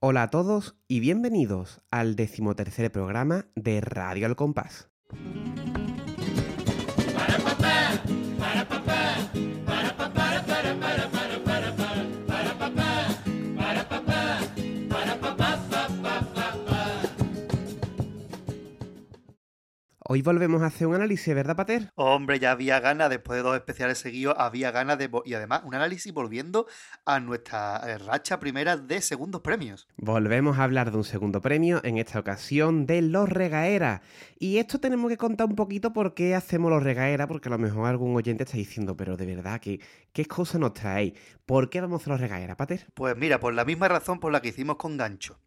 Hola a todos y bienvenidos al decimotercer programa de Radio Al Compás. Hoy volvemos a hacer un análisis, ¿verdad, Pater? Hombre, ya había ganas, después de dos especiales seguidos, había ganas de... Y además, un análisis volviendo a nuestra eh, racha primera de segundos premios. Volvemos a hablar de un segundo premio, en esta ocasión de los regaeras. Y esto tenemos que contar un poquito por qué hacemos los regaeras, porque a lo mejor algún oyente está diciendo, pero de verdad, ¿qué, qué cosa nos traéis? ¿Por qué vamos a los regaeras, Pater? Pues mira, por la misma razón por la que hicimos con Gancho.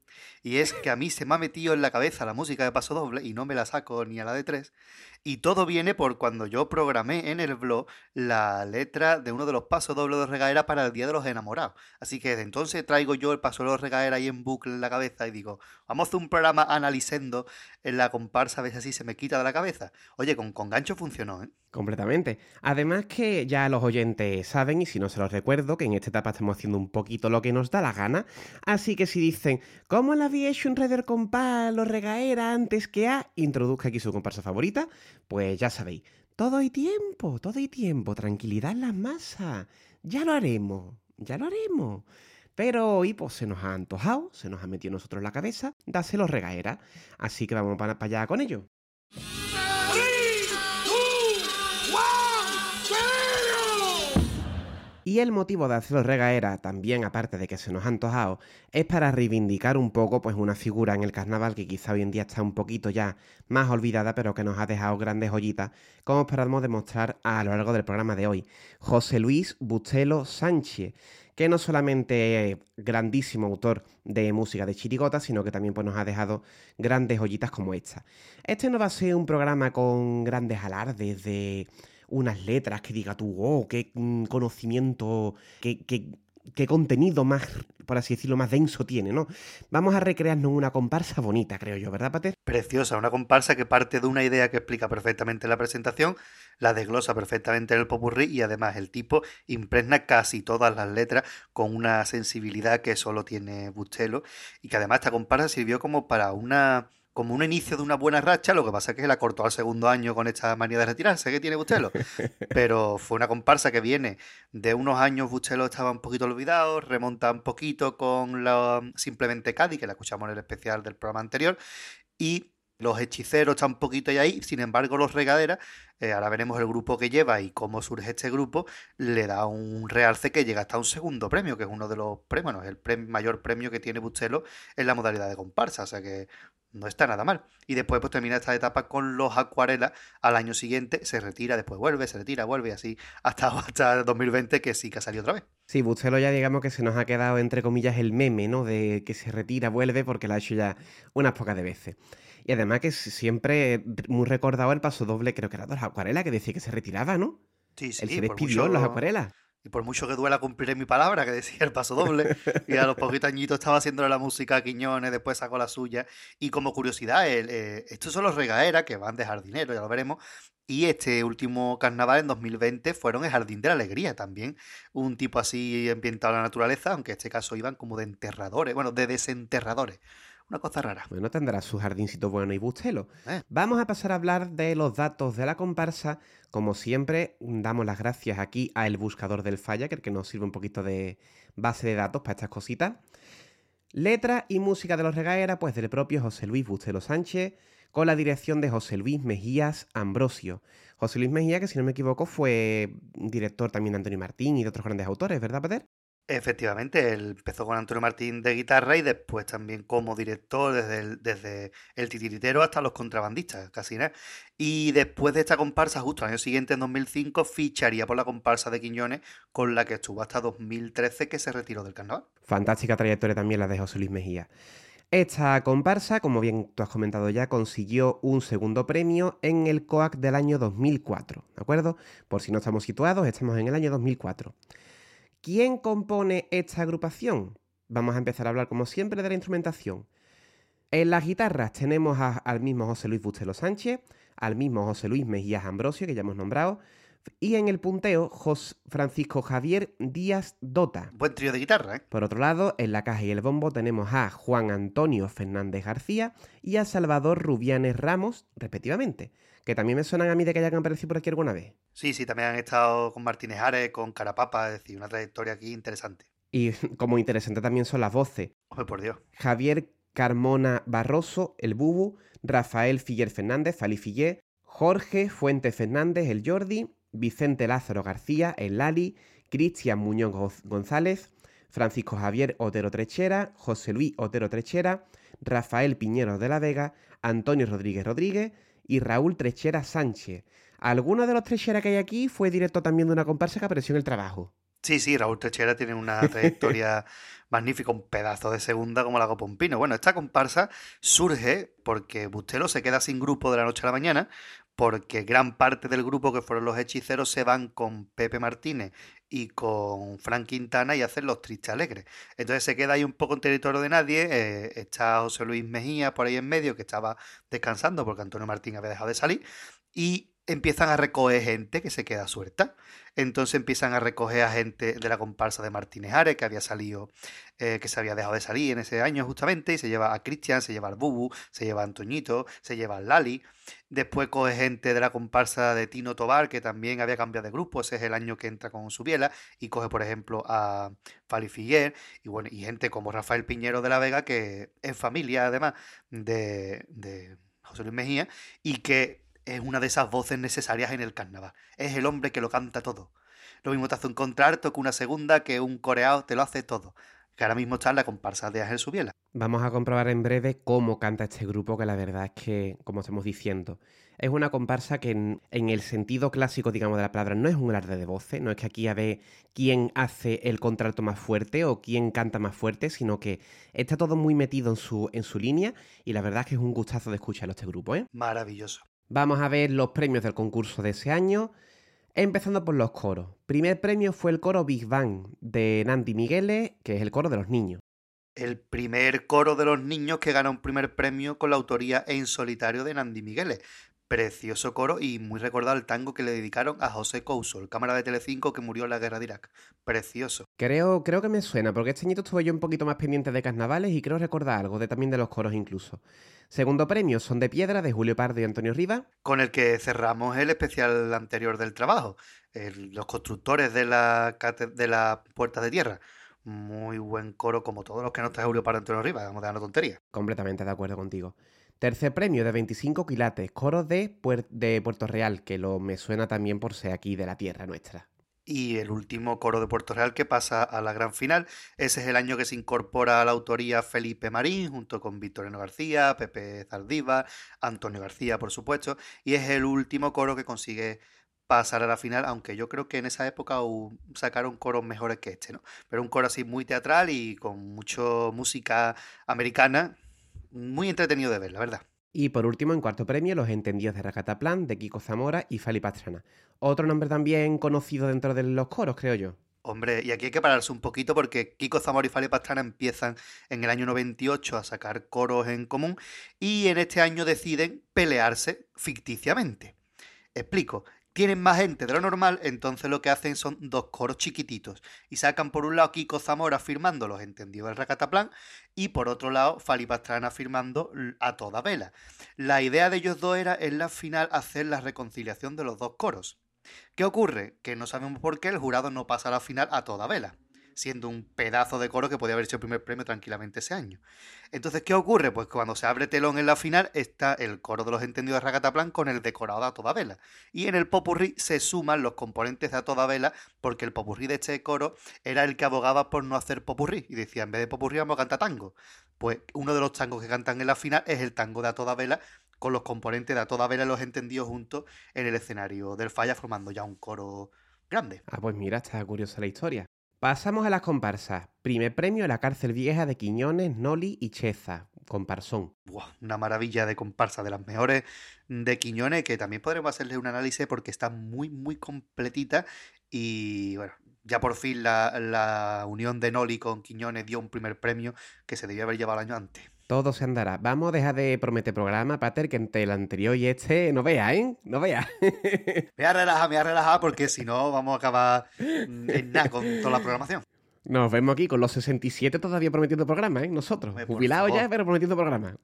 Y es que a mí se me ha metido en la cabeza la música de paso doble y no me la saco ni a la de tres. Y todo viene por cuando yo programé en el blog la letra de uno de los pasos dobles de regaera para el Día de los Enamorados. Así que desde entonces traigo yo el paso de los regaera ahí en bucle en la cabeza y digo, vamos a hacer un programa analizando en la comparsa a ver si así se me quita de la cabeza. Oye, con, con gancho funcionó, ¿eh? Completamente. Además que ya los oyentes saben, y si no se los recuerdo, que en esta etapa estamos haciendo un poquito lo que nos da la gana. Así que si dicen, ¿cómo le hecho un Raider compás, los regaera antes que a? Introduzca aquí su comparsa favorita. Pues ya sabéis, todo hay tiempo, todo hay tiempo, tranquilidad en las masas. Ya lo haremos, ya lo haremos. Pero hoy pues se nos ha antojado, se nos ha metido nosotros la cabeza, dáselo regaera. Así que vamos para allá con ello. Y el motivo de hacerlo regaera, también aparte de que se nos ha antojado, es para reivindicar un poco pues una figura en el carnaval que quizá hoy en día está un poquito ya más olvidada, pero que nos ha dejado grandes joyitas, como esperamos demostrar a lo largo del programa de hoy. José Luis Bustelo Sánchez, que no solamente es grandísimo autor de música de chirigota, sino que también pues, nos ha dejado grandes joyitas como esta. Este no va a ser un programa con grandes alardes de unas letras que diga tú, oh, qué mm, conocimiento, qué, qué, contenido más, por así decirlo, más denso tiene, ¿no? Vamos a recrearnos una comparsa bonita, creo yo, ¿verdad, Pater? Preciosa, una comparsa que parte de una idea que explica perfectamente la presentación, la desglosa perfectamente en el popurrí y además el tipo impregna casi todas las letras con una sensibilidad que solo tiene Bustelo y que además esta comparsa sirvió como para una como un inicio de una buena racha, lo que pasa es que se la cortó al segundo año con esta manía de retirarse que tiene Bustelo. Pero fue una comparsa que viene de unos años, Bustelo estaba un poquito olvidado, remonta un poquito con la Simplemente Cádiz, que la escuchamos en el especial del programa anterior, y los hechiceros están un poquito ahí, sin embargo los regaderas, eh, ahora veremos el grupo que lleva y cómo surge este grupo, le da un realce que llega hasta un segundo premio, que es uno de los premios, bueno, es el mayor premio que tiene Bustelo en la modalidad de comparsa, o sea que no está nada mal. Y después pues termina esta etapa con los acuarelas, al año siguiente se retira, después vuelve, se retira, vuelve, así hasta, hasta 2020 que sí que ha salido otra vez. Sí, Bustelo ya digamos que se nos ha quedado entre comillas el meme, ¿no? De que se retira, vuelve, porque lo ha hecho ya unas pocas de veces. Y además que siempre muy recordado el paso doble, creo que era de las acuarelas, que decía que se retiraba, ¿no? Sí, sí. Él se despidió en las acuarelas. Y por mucho que duela cumpliré mi palabra, que decía el paso doble. Y a los poquitos añitos estaba haciéndole la música a Quiñones, después sacó la suya. Y como curiosidad, eh, estos son los regaeras que van de jardinero, ya lo veremos. Y este último carnaval en 2020 fueron el Jardín de la Alegría también. Un tipo así ambientado a la naturaleza, aunque en este caso iban como de enterradores, bueno, de desenterradores. Una cosa rara. Bueno, tendrá su jardincito bueno y bustelo. Eh. Vamos a pasar a hablar de los datos de la comparsa. Como siempre, damos las gracias aquí a el buscador del Falla, que, el que nos sirve un poquito de base de datos para estas cositas. Letra y música de los regaeras, pues del propio José Luis Bustelo Sánchez, con la dirección de José Luis Mejías Ambrosio. José Luis Mejía, que si no me equivoco, fue director también de Antonio Martín y de otros grandes autores, ¿verdad, Peter? Efectivamente, él empezó con Antonio Martín de guitarra y después también como director desde el, desde el titiritero hasta los contrabandistas, casi nada. Y después de esta comparsa, justo al año siguiente, en 2005, ficharía por la comparsa de Quiñones, con la que estuvo hasta 2013, que se retiró del carnaval. Fantástica trayectoria también la de José Luis Mejía. Esta comparsa, como bien tú has comentado ya, consiguió un segundo premio en el COAC del año 2004, ¿de acuerdo? Por si no estamos situados, estamos en el año 2004. ¿Quién compone esta agrupación? Vamos a empezar a hablar, como siempre, de la instrumentación. En las guitarras tenemos al mismo José Luis Bustelo Sánchez, al mismo José Luis Mejías Ambrosio, que ya hemos nombrado, Y en el punteo, Jos Francisco Javier Díaz Dota. Buen trío de guitarra, ¿eh? Por otro lado, en la caja y el bombo tenemos a Juan Antonio Fernández García y a Salvador Rubianes Ramos, respectivamente, que también me suenan a mí de que hayan aparecido por aquí alguna vez. Sí, sí, también han estado con Martínez Ares, con Carapapa, es decir, una trayectoria aquí interesante. Y como interesante también son las voces. Hombre, por Dios. Javier Carmona Barroso, el Bubu, Rafael Filler Fernández, Fali Fillé, Jorge Fuente Fernández, el Jordi, Vicente Lázaro García, el Lali, Cristian Muñoz González, Francisco Javier Otero Trechera, José Luis Otero Trechera, Rafael Piñero de la Vega, Antonio Rodríguez Rodríguez y Raúl Trechera Sánchez. Alguno de los Trechera que hay aquí fue directo también de una comparsa que apareció en el trabajo. Sí, sí, Raúl Trechera tiene una trayectoria magnífica, un pedazo de segunda como la Pompino. Bueno, esta comparsa surge porque Bustelo se queda sin grupo de la noche a la mañana, porque gran parte del grupo que fueron los hechiceros se van con Pepe Martínez y con Frank Quintana y hacen los tristes alegres. Entonces se queda ahí un poco en territorio de nadie. Eh, está José Luis Mejía por ahí en medio, que estaba descansando porque Antonio Martín había dejado de salir. Y empiezan a recoger gente que se queda suelta. Entonces empiezan a recoger a gente de la comparsa de Martínez Ares, que había salido, eh, que se había dejado de salir en ese año justamente, y se lleva a Cristian, se lleva al Bubu, se lleva a Antoñito, se lleva al Lali. Después coge gente de la comparsa de Tino Tobar, que también había cambiado de grupo, ese es el año que entra con su biela, y coge, por ejemplo, a Fali Figuer, y bueno, y gente como Rafael Piñero de la Vega, que es familia además de, de José Luis Mejía, y que es una de esas voces necesarias en el carnaval. Es el hombre que lo canta todo. Lo mismo te hace un contralto que una segunda, que un coreado, te lo hace todo. Que ahora mismo está en la comparsa de Ángel Subiela. Vamos a comprobar en breve cómo canta este grupo, que la verdad es que, como estamos diciendo, es una comparsa que en, el sentido clásico, digamos, de la palabra, no es un alarde de voces, no es que aquí a ver quién hace el contralto más fuerte o quién canta más fuerte, sino que está todo muy metido en su, en su línea y la verdad es que es un gustazo de escucharlo este grupo, ¿eh? Maravilloso. Vamos a ver los premios del concurso de ese año, empezando por los coros. Primer premio fue el coro Big Bang de Nandi Migueles, que es el coro de los niños. El primer coro de los niños que gana un primer premio con la autoría en solitario de Nandi Migueles. Precioso coro y muy recordado el tango que le dedicaron a José Couso, el cámara de Telecinco que murió en la guerra de Irak. Precioso. Creo, creo que me suena, porque este añito estuve yo un poquito más pendiente de carnavales y creo recordar algo, de también de los coros incluso. Segundo premio, Son de Piedra, de Julio Pardo y Antonio Rivas. Con el que cerramos el especial anterior del trabajo, los constructores de la, de la Puerta de Tierra. Muy buen coro, como todos los que nos trae Julio Pardo y Antonio Rivas, vamos a dar una tontería. Completamente de acuerdo contigo. Tercer premio de 25 quilates, coro de, Puerto Real, que lo me suena también por ser aquí de la tierra nuestra. Y el último coro de Puerto Real que pasa a la gran final. Ese es el año que se incorpora a la autoría Felipe Marín, junto con Victoriano García, Pepe Zaldívar, Antonio García, por supuesto. Y es el último coro que consigue pasar a la final, aunque yo creo que en esa época sacaron coros mejores que este, ¿no? Pero un coro así muy teatral y con mucho música americana, muy entretenido de ver, la verdad. Y por último, en cuarto premio, Los Entendidos de Racataplan, de Kiko Zamora y Fali Pastrana. Otro nombre también conocido dentro de los coros, creo yo. Hombre, y aquí hay que pararse un poquito porque Kiko Zamora y Fali Pastrana empiezan en el año 98 a sacar coros en común y en este año deciden pelearse ficticiamente. Explico, tienen más gente de lo normal, entonces lo que hacen son dos coros chiquititos. Y sacan por un lado Kiko Zamora firmando los entendidos del Racataplan y por otro lado Fali Pastrana firmando a toda vela. La idea de ellos dos era en la final hacer la reconciliación de los dos coros. ¿Qué ocurre? Que no sabemos por qué el jurado no pasa a la final a toda vela siendo un pedazo de coro que podía haber sido el primer premio tranquilamente ese año. Entonces, ¿qué ocurre? Pues cuando se abre telón en la final está el coro de los entendidos de Ragataplan con el decorado a toda vela. Y en el popurrí se suman los componentes de a toda vela porque el popurrí de este coro era el que abogaba por no hacer popurrí. Y decía, en vez de popurrí vamos a cantar tango. Pues uno de los tangos que cantan en la final es el tango de a toda vela con los componentes de a toda vela los entendidos juntos en el escenario del falla formando ya un coro grande. Ah, pues mira, está curiosa la historia. Pasamos a las comparsas. Primer premio, La Cárcel Vieja de Quiñones, Noli y Cheza, comparsón. una maravilla de comparsa, de las mejores de Quiñones, que también podremos hacerle un análisis porque está muy, muy completita. Y bueno, ya por fin la, la unión de Noli con Quiñones dio un primer premio que se debía haber llevado el año antes. Todo se andará. Vamos a dejar de prometer programa, Pater, que entre el anterior y este no vea, ¿eh? No vea. me voy a relajar, me voy a relajar porque si no vamos a acabar en nada con toda la programación. Nos vemos aquí con los 67 todavía prometiendo programa, ¿eh? Nosotros. Jubilados ya, pero prometiendo programa.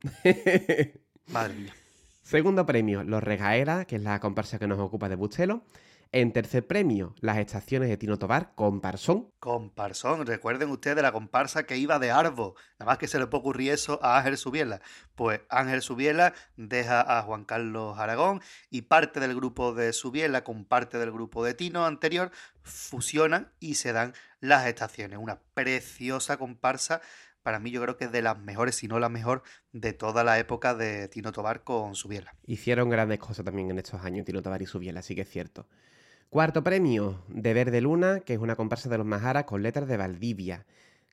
Madre mía. Segundo premio, Los Regaera, que es la comparsa que nos ocupa de Bustelo. En tercer premio, las estaciones de Tino Tobar, Comparsón. Comparsón, recuerden ustedes la comparsa que iba de Arbo. Nada más que se le puede ocurrir eso a Ángel Subiela. Pues Ángel Subiela deja a Juan Carlos Aragón y parte del grupo de Subiela con parte del grupo de Tino anterior fusionan y se dan las estaciones. Una preciosa comparsa para mí yo creo que es de las mejores, si no la mejor, de toda la época de Tino Tobar con Subiela. Hicieron grandes cosas también en estos años Tino Tobar y Subiela, sí que es cierto. Cuarto premio, de Verde Luna, que es una comparsa de los Majaras con letras de Valdivia.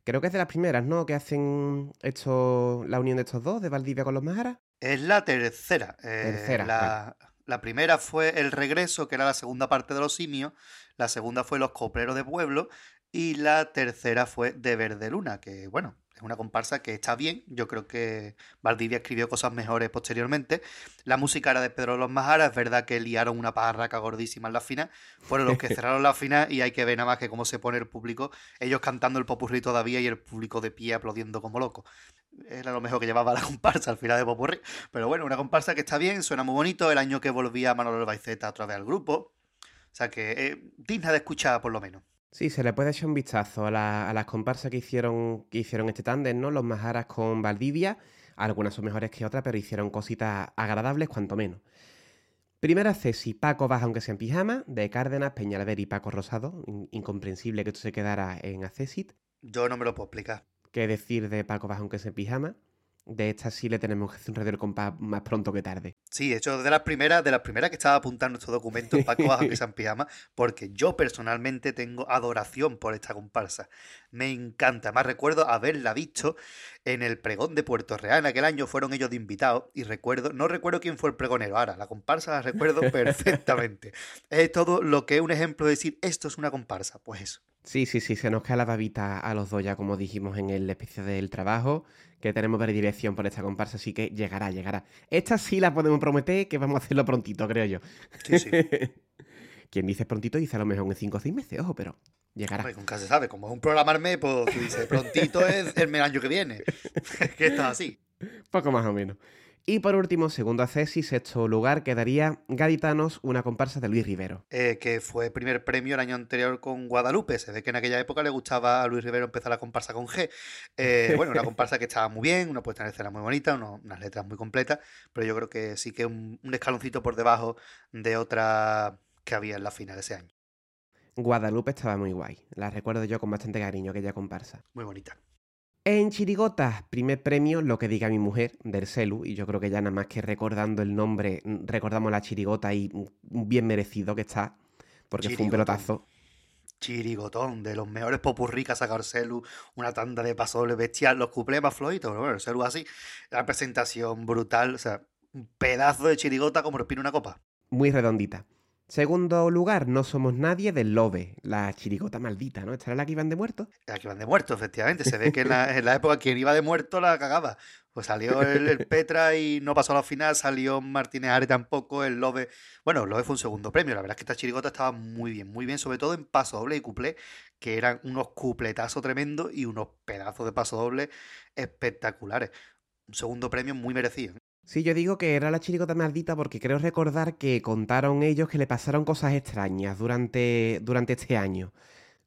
Creo que es de las primeras, ¿no? Que hacen esto, la unión de estos dos, de Valdivia con los Majaras. Es la tercera. Eh, tercera. La, la, primera fue El Regreso, que era la segunda parte de Los Simios. La segunda fue Los Copleros de Pueblo. Y la tercera fue De Verde Luna, que bueno, es una comparsa que está bien. Yo creo que Valdivia escribió cosas mejores posteriormente. La música era de Pedro Los Majara. Es verdad que liaron una pajarraca gordísima en la final. Fueron los que cerraron la final y hay que ver nada más que cómo se pone el público. Ellos cantando el popurrí todavía y el público de pie aplaudiendo como loco. Era lo mejor que llevaba la comparsa al final de popurrí. Pero bueno, una comparsa que está bien, suena muy bonito. El año que volvía Manuel Baiceta otra vez al grupo. O sea que eh, digna de escuchar por lo menos. Sí, se le puede echar un vistazo a, las comparsas que hicieron, que hicieron este tándem, ¿no? Los Majaras con Valdivia. Algunas son mejores que otras, pero hicieron cositas agradables, cuanto menos. Primera Ceci, Paco Baja aunque sea en pijama, de Cárdenas, Peñalver y Paco Rosado. incomprensible que esto se quedara en Accesit. Yo no me lo puedo explicar. ¿Qué decir de Paco Baja aunque sea en pijama? De esta sí le tenemos que hacer un radio del compás más pronto que tarde. Sí, de hecho, de las primeras, de las primeras que estaba apuntando estos documentos, Paco Bajo que San Pijama, porque yo personalmente tengo adoración por esta comparsa. Me encanta. Más recuerdo haberla visto en el pregón de Puerto Real. En aquel año fueron ellos de invitados y recuerdo, no recuerdo quién fue el pregonero. Ahora, la comparsa la recuerdo perfectamente. es todo lo que es un ejemplo de decir esto es una comparsa. Pues eso. Sí, sí, sí, se nos cae la babita a los dos ya, como dijimos en el especial del trabajo que tenemos dirección por esta comparsa, así que llegará, llegará. Esta sí la podemos prometer que vamos a hacerlo prontito, creo yo. Sí, sí. Quien dice prontito dice a lo mejor en 5 o 6 meses, ojo, pero llegará. Pues nunca se sabe, como es un programarme, pues tú dices prontito es el año que viene. que está así. Poco más o menos. Y por último, segundo a Cesi, sexto lugar, quedaría Gaditanos, una comparsa de Luis Rivero. Eh, que fue primer premio el año anterior con Guadalupe. Se ve que en aquella época le gustaba a Luis Rivero empezar la comparsa con G. Eh, bueno, una comparsa que estaba muy bien, una puesta en escena muy bonita, unas letras muy completas, pero yo creo que sí que un, un escaloncito por debajo de otra que había en la final ese año. Guadalupe estaba muy guay. La recuerdo yo con bastante cariño, aquella comparsa. Muy bonita. En Chirigota, primer premio, lo que diga mi mujer, del Celu, y yo creo que ya nada más que recordando el nombre, mm, recordamos la Chirigota y mm, bien merecido que está, porque fue un pelotazo. Chirigotón, de los mejores ha sacado Celu, una tanda de pasoles bestial, los cuplés más flojitos, pero bueno, el Celu así, la presentación brutal, o sea, un pedazo de chirigota como respira una copa. Muy redondita. Segundo lugar, No Somos Nadie del Lobe, la chirigota maldita, ¿no? ¿Esta era la que iban de muerto? La que iban de muerto, efectivamente. Se ve que en la, época quien iba de muerto la cagaba. Pues salió el, Petra y no pasó a la final, salió Martínez Are tampoco, el Lobe. Bueno, el Lobe fue un segundo premio. La verdad es que esta chirigota estaba muy bien, muy bien, sobre todo en paso doble y cuplé, que eran unos cupletazos tremendos y unos pedazos de paso doble espectaculares. Un segundo premio muy merecido. Sí, yo digo que era la chirigota maldita porque creo recordar que contaron ellos que le pasaron cosas extrañas durante, durante este año.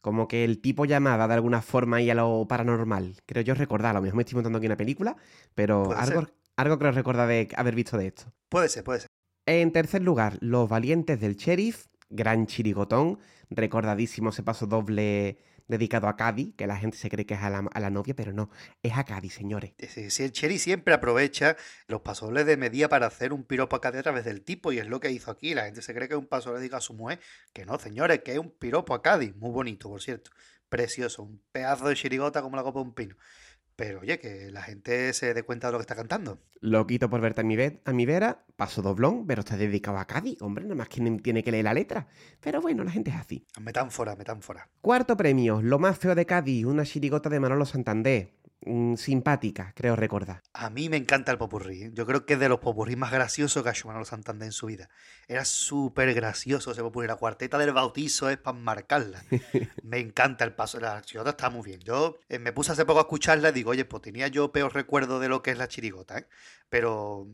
Como que el tipo llamaba de alguna forma ahí a lo paranormal. Creo yo recordar, a lo mejor me estoy montando aquí una película, pero algo, algo creo recordar de haber visto de esto. Puede ser, puede ser. En tercer lugar, Los Valientes del Sheriff, gran chirigotón, recordadísimo ese paso doble dedicado a Cádiz, que la gente se cree que es a la, novia, pero no, es a Cádiz, señores. Sí, el Cherry siempre aprovecha los pasoles de medida para hacer un piropo a Cádiz a través del tipo, y es lo que hizo aquí. La gente se cree que es un paso dedicado a su mujer, que no, señores, que es un piropo a Cádiz. Muy bonito, por cierto. Precioso, un pedazo de chirigota como la copa de un pino. Pero oye, que la gente se dé cuenta de lo que está cantando. Loquito por verte a mi, a mi vera, paso doblón, pero está dedicado a Cádiz. Hombre, nada más que tiene que leer la letra. Pero bueno, la gente es así. Metáfora, metáfora. Cuarto premio, lo más feo de Cádiz, una chirigota de Manolo Santander. Mm, simpática, creo recordar. A mí me encanta el popurrí. ¿eh? Yo creo que es de los popurrí más graciosos que ha hecho Manolo Santander en su vida. Era súper gracioso ese popurrí. La cuarteta del bautizo es para marcarla. me encanta el paso. La chirigota está muy bien. Yo eh, me puse hace poco a escucharla y digo, oye, pues tenía yo peor recuerdo de lo que es la chirigota, ¿eh? Pero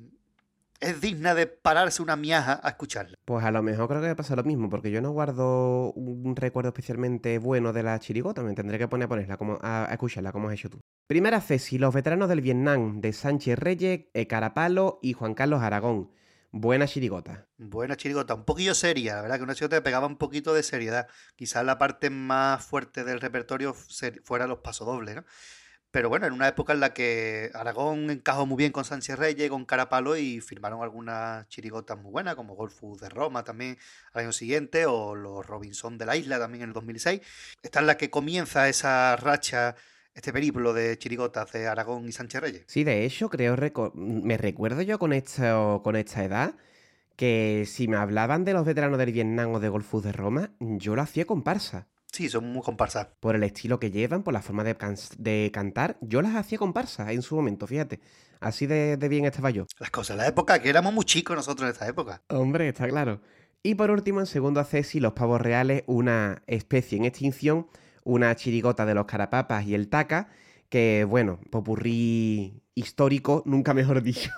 es digna de pararse una miaja a escucharla. Pues a lo mejor creo que me pasa lo mismo, porque yo no guardo un recuerdo especialmente bueno de la chirigota, me tendré que poner a ponerla, como, a, escucharla como has hecho tú. Primera Ceci, los veteranos del Vietnam, de Sánchez Reyes, Carapalo y Juan Carlos Aragón. Buena chirigota. Buena chirigota, un poquillo seria, la verdad que una chirigota pegaba un poquito de seriedad. Quizás la parte más fuerte del repertorio fuera los pasodobles, ¿no? Pero bueno, en una época en la que Aragón encajó muy bien con Sánchez Reyes, con Carapalo y firmaron algunas chirigotas muy buenas, como Golfus de Roma también al año siguiente, o los Robinson de la Isla también en el 2006. Esta es la que comienza esa racha, este periplo de chirigotas de Aragón y Sánchez Reyes. Sí, de hecho, creo, me recuerdo yo con esta, con esta edad que si me hablaban de los veteranos del Vietnam o de Golfus de Roma, yo lo hacía comparsa. Sí, son muy comparsas. Por el estilo que llevan, por la forma de, cantar. Yo las hacía comparsas en su momento, fíjate. Así de, bien estaba yo. Las cosas, la época, que éramos muy chicos nosotros en esta época. Hombre, está claro. Y por último, en segundo acceso, los pavos reales, una especie en extinción, una chirigota de los carapapas y el taca, que bueno, popurrí histórico, nunca mejor dicho.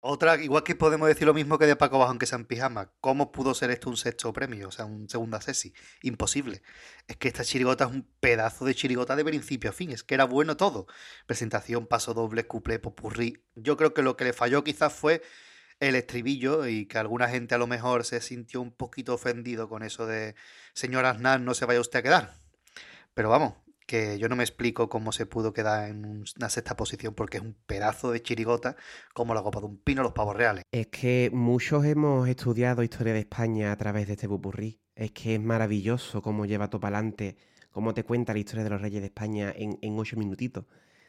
Otra, igual que podemos decir lo mismo que de Paco Bajo, aunque sea en pijama. ¿Cómo pudo ser esto un sexto premio? O sea, un segundo sesi. Imposible. Es que esta chirigota es un pedazo de chirigota de principio a fin. Es que era bueno todo. Presentación, paso doble, couple, popurrí. Yo creo que lo que le falló quizás fue el estribillo y que alguna gente a lo mejor se sintió un poquito ofendido con eso de señor Aznar, no se vaya usted a quedar. Pero vamos, que yo no me explico cómo se pudo quedar en una sexta posición porque es un pedazo de chirigota como la copa de un pino los pavos reales. Es que muchos hemos estudiado historia de España a través de este pupurrí. Es que es maravilloso cómo lleva todo para adelante, cómo te cuenta la historia de los reyes de España en, en ocho minutitos.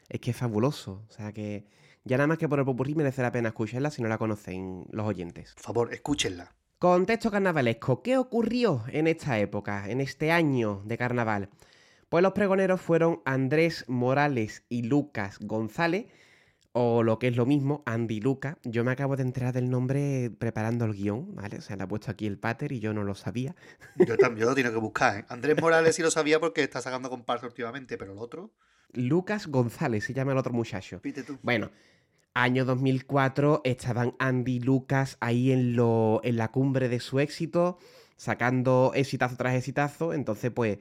Es que es fabuloso. O sea que ya nada más que por el pupurrí merece la pena escucharla si no la conocen los oyentes. Por favor, escúchenla. Contexto carnavalesco. ¿Qué ocurrió en esta época, en este año de carnaval? Pues los pregoneros fueron Andrés Morales y Lucas González, o lo que es lo mismo, Andy Luca. Yo me acabo de enterar del nombre preparando el guion, ¿vale? O sea, le ha puesto aquí el pater y yo no lo sabía. Yo también lo tengo que buscar, ¿eh? Andrés Morales sí lo sabía porque está sacando comparsa últimamente, pero el otro... Lucas González se llama el otro muchacho. Pite tú. Bueno, año 2004 estaban Andy y Lucas ahí en, lo, en la cumbre de su éxito, sacando exitazo tras exitazo, entonces pues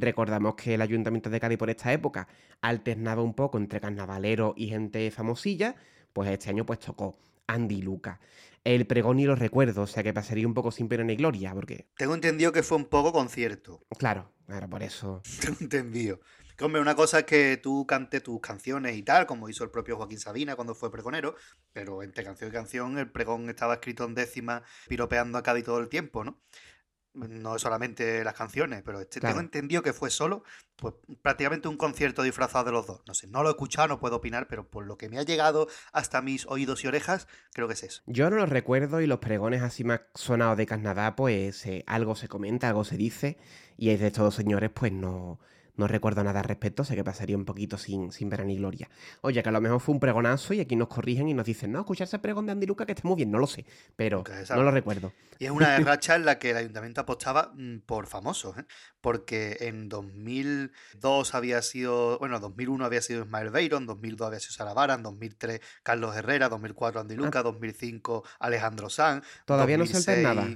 Recordamos que el Ayuntamiento de Cádiz por esta época alternaba un poco entre carnavaleros y gente famosilla, pues este año pues tocó Andy Luca. El pregón y los recuerdos, o sea que pasaría un poco sin pena ni gloria, porque... Tengo entendido que fue un poco concierto. Claro, claro, por eso... Tengo entendido. Que, hombre, una cosa es que tú cantes tus canciones y tal, como hizo el propio Joaquín Sabina cuando fue pregonero, pero entre canción y canción el pregón estaba escrito en décima, piropeando a Cádiz todo el tiempo, ¿no? No solamente las canciones, pero este, tengo entendido que fue solo, pues prácticamente un concierto disfrazado de los dos. No sé, no lo he escuchado, no puedo opinar, pero por lo que me ha llegado hasta mis oídos y orejas, creo que es eso. Yo no lo recuerdo y los pregones así más sonados de Canadá, pues eh, algo se comenta, algo se dice, y es de estos señores, pues no, no recuerdo nada al respecto, sé que pasaría un poquito sin, sin ver ni gloria. Oye, que a lo mejor fue un pregonazo y aquí nos corrigen y nos dicen, no, escucharse el pregón de Andy Luca que está muy bien, no lo sé, pero no lo recuerdo. Y es una racha en la que el ayuntamiento apostaba mm, por famosos, ¿eh? porque en 2002 había sido, bueno, 2001 había sido Ismael Beiro, en 2002 había sido Saravara, en 2003 Carlos Herrera, 2004 Andy Luca, 2005 ah. Alejandro Sanz. Todavía no se nada.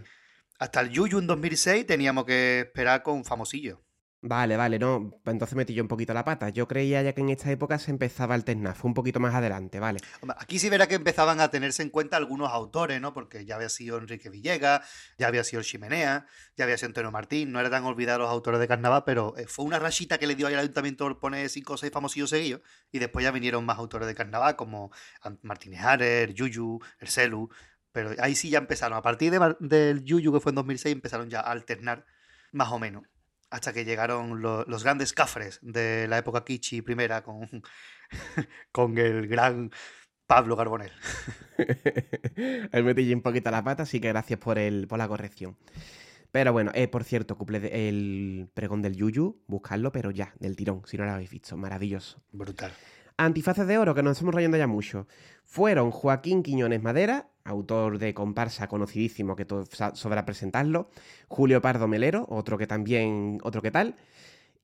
Hasta el Yuyu en 2006 teníamos que esperar con famosillo. Vale, vale, no, pues entonces metí yo un poquito la pata. Yo creía ya que en esta época se empezaba a alternar, fue un poquito más adelante, vale. Aquí sí verá que empezaban a tenerse en cuenta algunos autores, ¿no? Porque ya había sido Enrique Villegas, ya había sido Chimenea, ya había sido Antonio Martín, no eran tan olvidados los autores de carnaval, pero eh, fue una rachita que le dio al ayuntamiento por poner cinco o seis famosillos seguidos, y después ya vinieron más autores de carnaval, como Martínez Ares, Yuyu, Ercelu, pero ahí sí ya empezaron, a partir del Yuyu que fue en 2006, empezaron ya a alternar más o menos hasta que llegaron los grandes cafres de la época Kichi primera con, con el gran Pablo Carbonell. el metí un poquito la pata, así que gracias por, el, por la corrección. Pero bueno, eh, por cierto, cumple el pregón del Yuyu, buscarlo, pero ya, del tirón, si no lo habéis visto, maravilloso. Brutal. Antifaces de oro, que nos estamos rayando ya mucho. Fueron Joaquín Quiñones Madera, autor de comparsa conocidísimo que sobra presentarlo, Julio Pardo Melero, otro que también, otro que tal,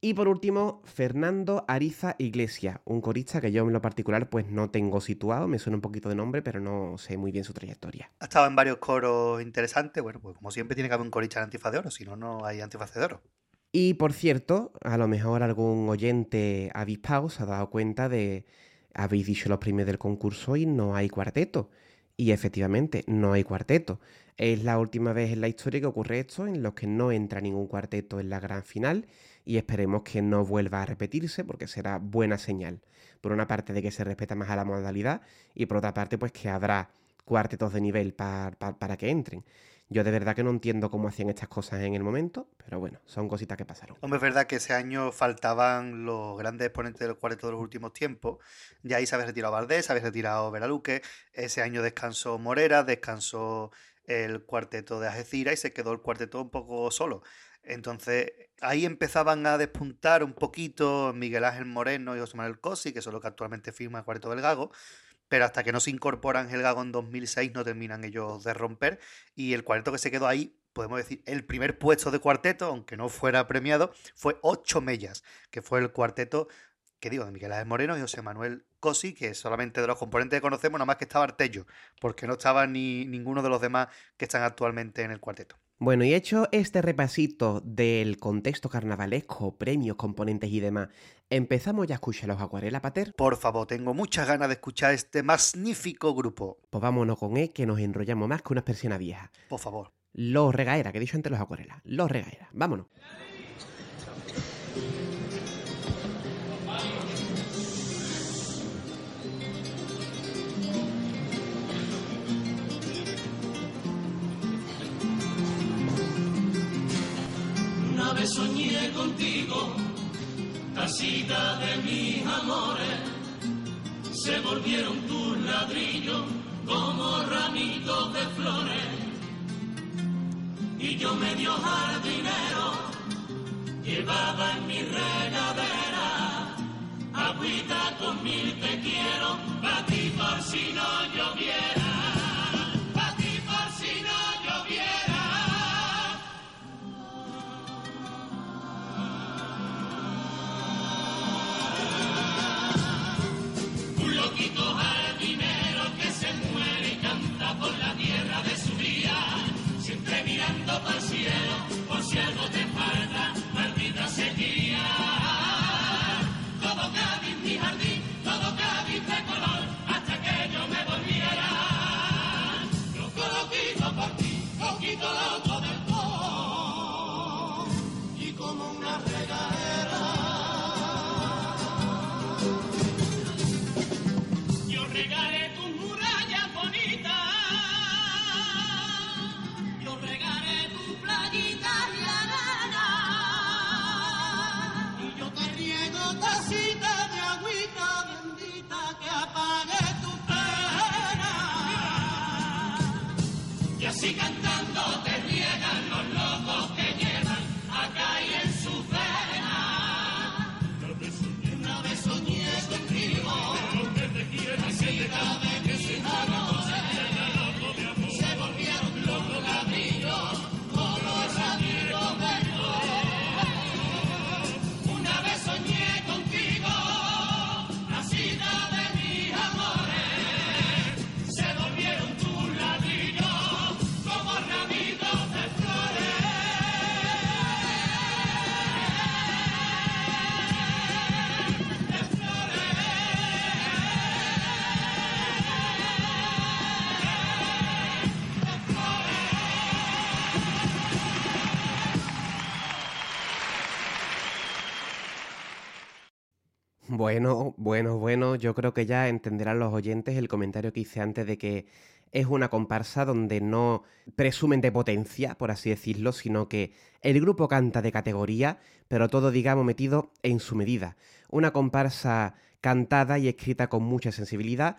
y por último, Fernando Ariza Iglesia, un corista que yo en lo particular pues no tengo situado, me suena un poquito de nombre, pero no sé muy bien su trayectoria. Ha estado en varios coros interesantes, bueno, pues como siempre tiene que haber un corista en Antifaz de Oro, si no, no hay Antifaz de Oro. Y por cierto, a lo mejor algún oyente avispado se ha dado cuenta de, habéis dicho los primeros del concurso y no hay cuarteto. Y efectivamente, no hay cuarteto. Es la última vez en la historia que ocurre esto, en los que no entra ningún cuarteto en la gran final y esperemos que no vuelva a repetirse porque será buena señal. Por una parte de que se respeta más a la modalidad y por otra parte pues que habrá cuartetos de nivel para que entren. Yo de verdad que no entiendo cómo hacían estas cosas en el momento, pero bueno, son cositas que pasaron. Hombre, es verdad que ese año faltaban los grandes exponentes del cuarteto de los últimos tiempos. Ya ahí se había retirado Valdés, se había retirado Veraluque. Ese año descansó Morera, descansó el cuarteto de Ajecira y se quedó el cuarteto un poco solo. Entonces, ahí empezaban a despuntar un poquito Miguel Ángel Moreno y José Manuel Cosi, que son los que actualmente firma el Cuarteto del Gago, pero hasta que no se incorporan el Gago en 2006 no terminan ellos de romper, y el cuarteto que se quedó ahí, podemos decir, el primer puesto de cuarteto, aunque no fuera premiado, fue Ocho Mellas, que fue el cuarteto que digo, de Miguel Ángel Moreno y José Manuel Cosi, que solamente de los componentes que conocemos, nada más que estaba Artello, porque no estaba ni ninguno de los demás que están actualmente en el cuarteto. Bueno, y hecho este repasito del contexto carnavalesco, premios, componentes y demás, ¿empezamos ya a escuchar los Acuarela Pater? Por favor, tengo muchas ganas de escuchar este magnífico grupo. Pues vámonos con él, que nos enrollamos más que una persona vieja. Por favor. Los Regaera, que he dicho antes los Acuarela. Los Regaera. Vámonos. Soñé contigo, casita de mis amores, se volvieron tus ladrillos como ramitos de flores. Y yo medio jardinero llevaba en mi regadera agüita Bueno, bueno, bueno, yo creo que ya entenderán los oyentes el comentario que hice antes de que es una comparsa donde no presumen de potencia, por así decirlo, sino que el grupo canta de categoría, pero todo, digamos, metido en su medida. Una comparsa cantada y escrita con mucha sensibilidad,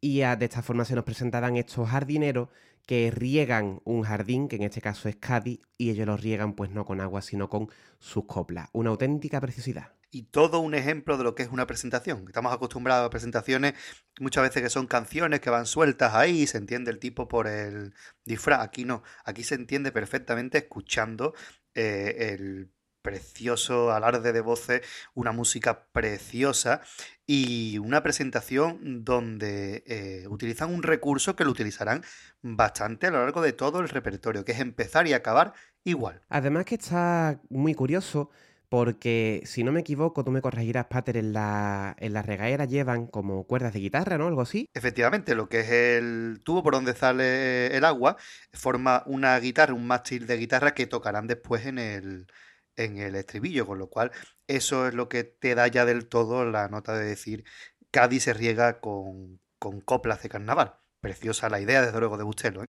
y de esta forma se nos presentarán estos jardineros que riegan un jardín, que en este caso es Cádiz, y ellos lo riegan pues no con agua, sino con sus coplas. Una auténtica preciosidad. Y todo un ejemplo de lo que es una presentación. Estamos acostumbrados a presentaciones muchas veces que son canciones que van sueltas ahí, se entiende el tipo por el disfraz. Aquí no, aquí se entiende perfectamente escuchando eh, el precioso alarde de voces, una música preciosa y una presentación donde eh, utilizan un recurso que lo utilizarán bastante a lo largo de todo el repertorio, que es empezar y acabar igual. Además que está muy curioso porque, si no me equivoco, tú me corregirás, Pater, en la, en la regaera llevan como cuerdas de guitarra, ¿no? Algo así. Efectivamente, lo que es el tubo por donde sale el agua forma una guitarra, un mástil de guitarra que tocarán después en el, en el estribillo, con lo cual eso es lo que te da ya del todo la nota de decir Cádiz se riega con, con coplas de carnaval. Preciosa la idea, desde luego, de Bustelo. ¿eh?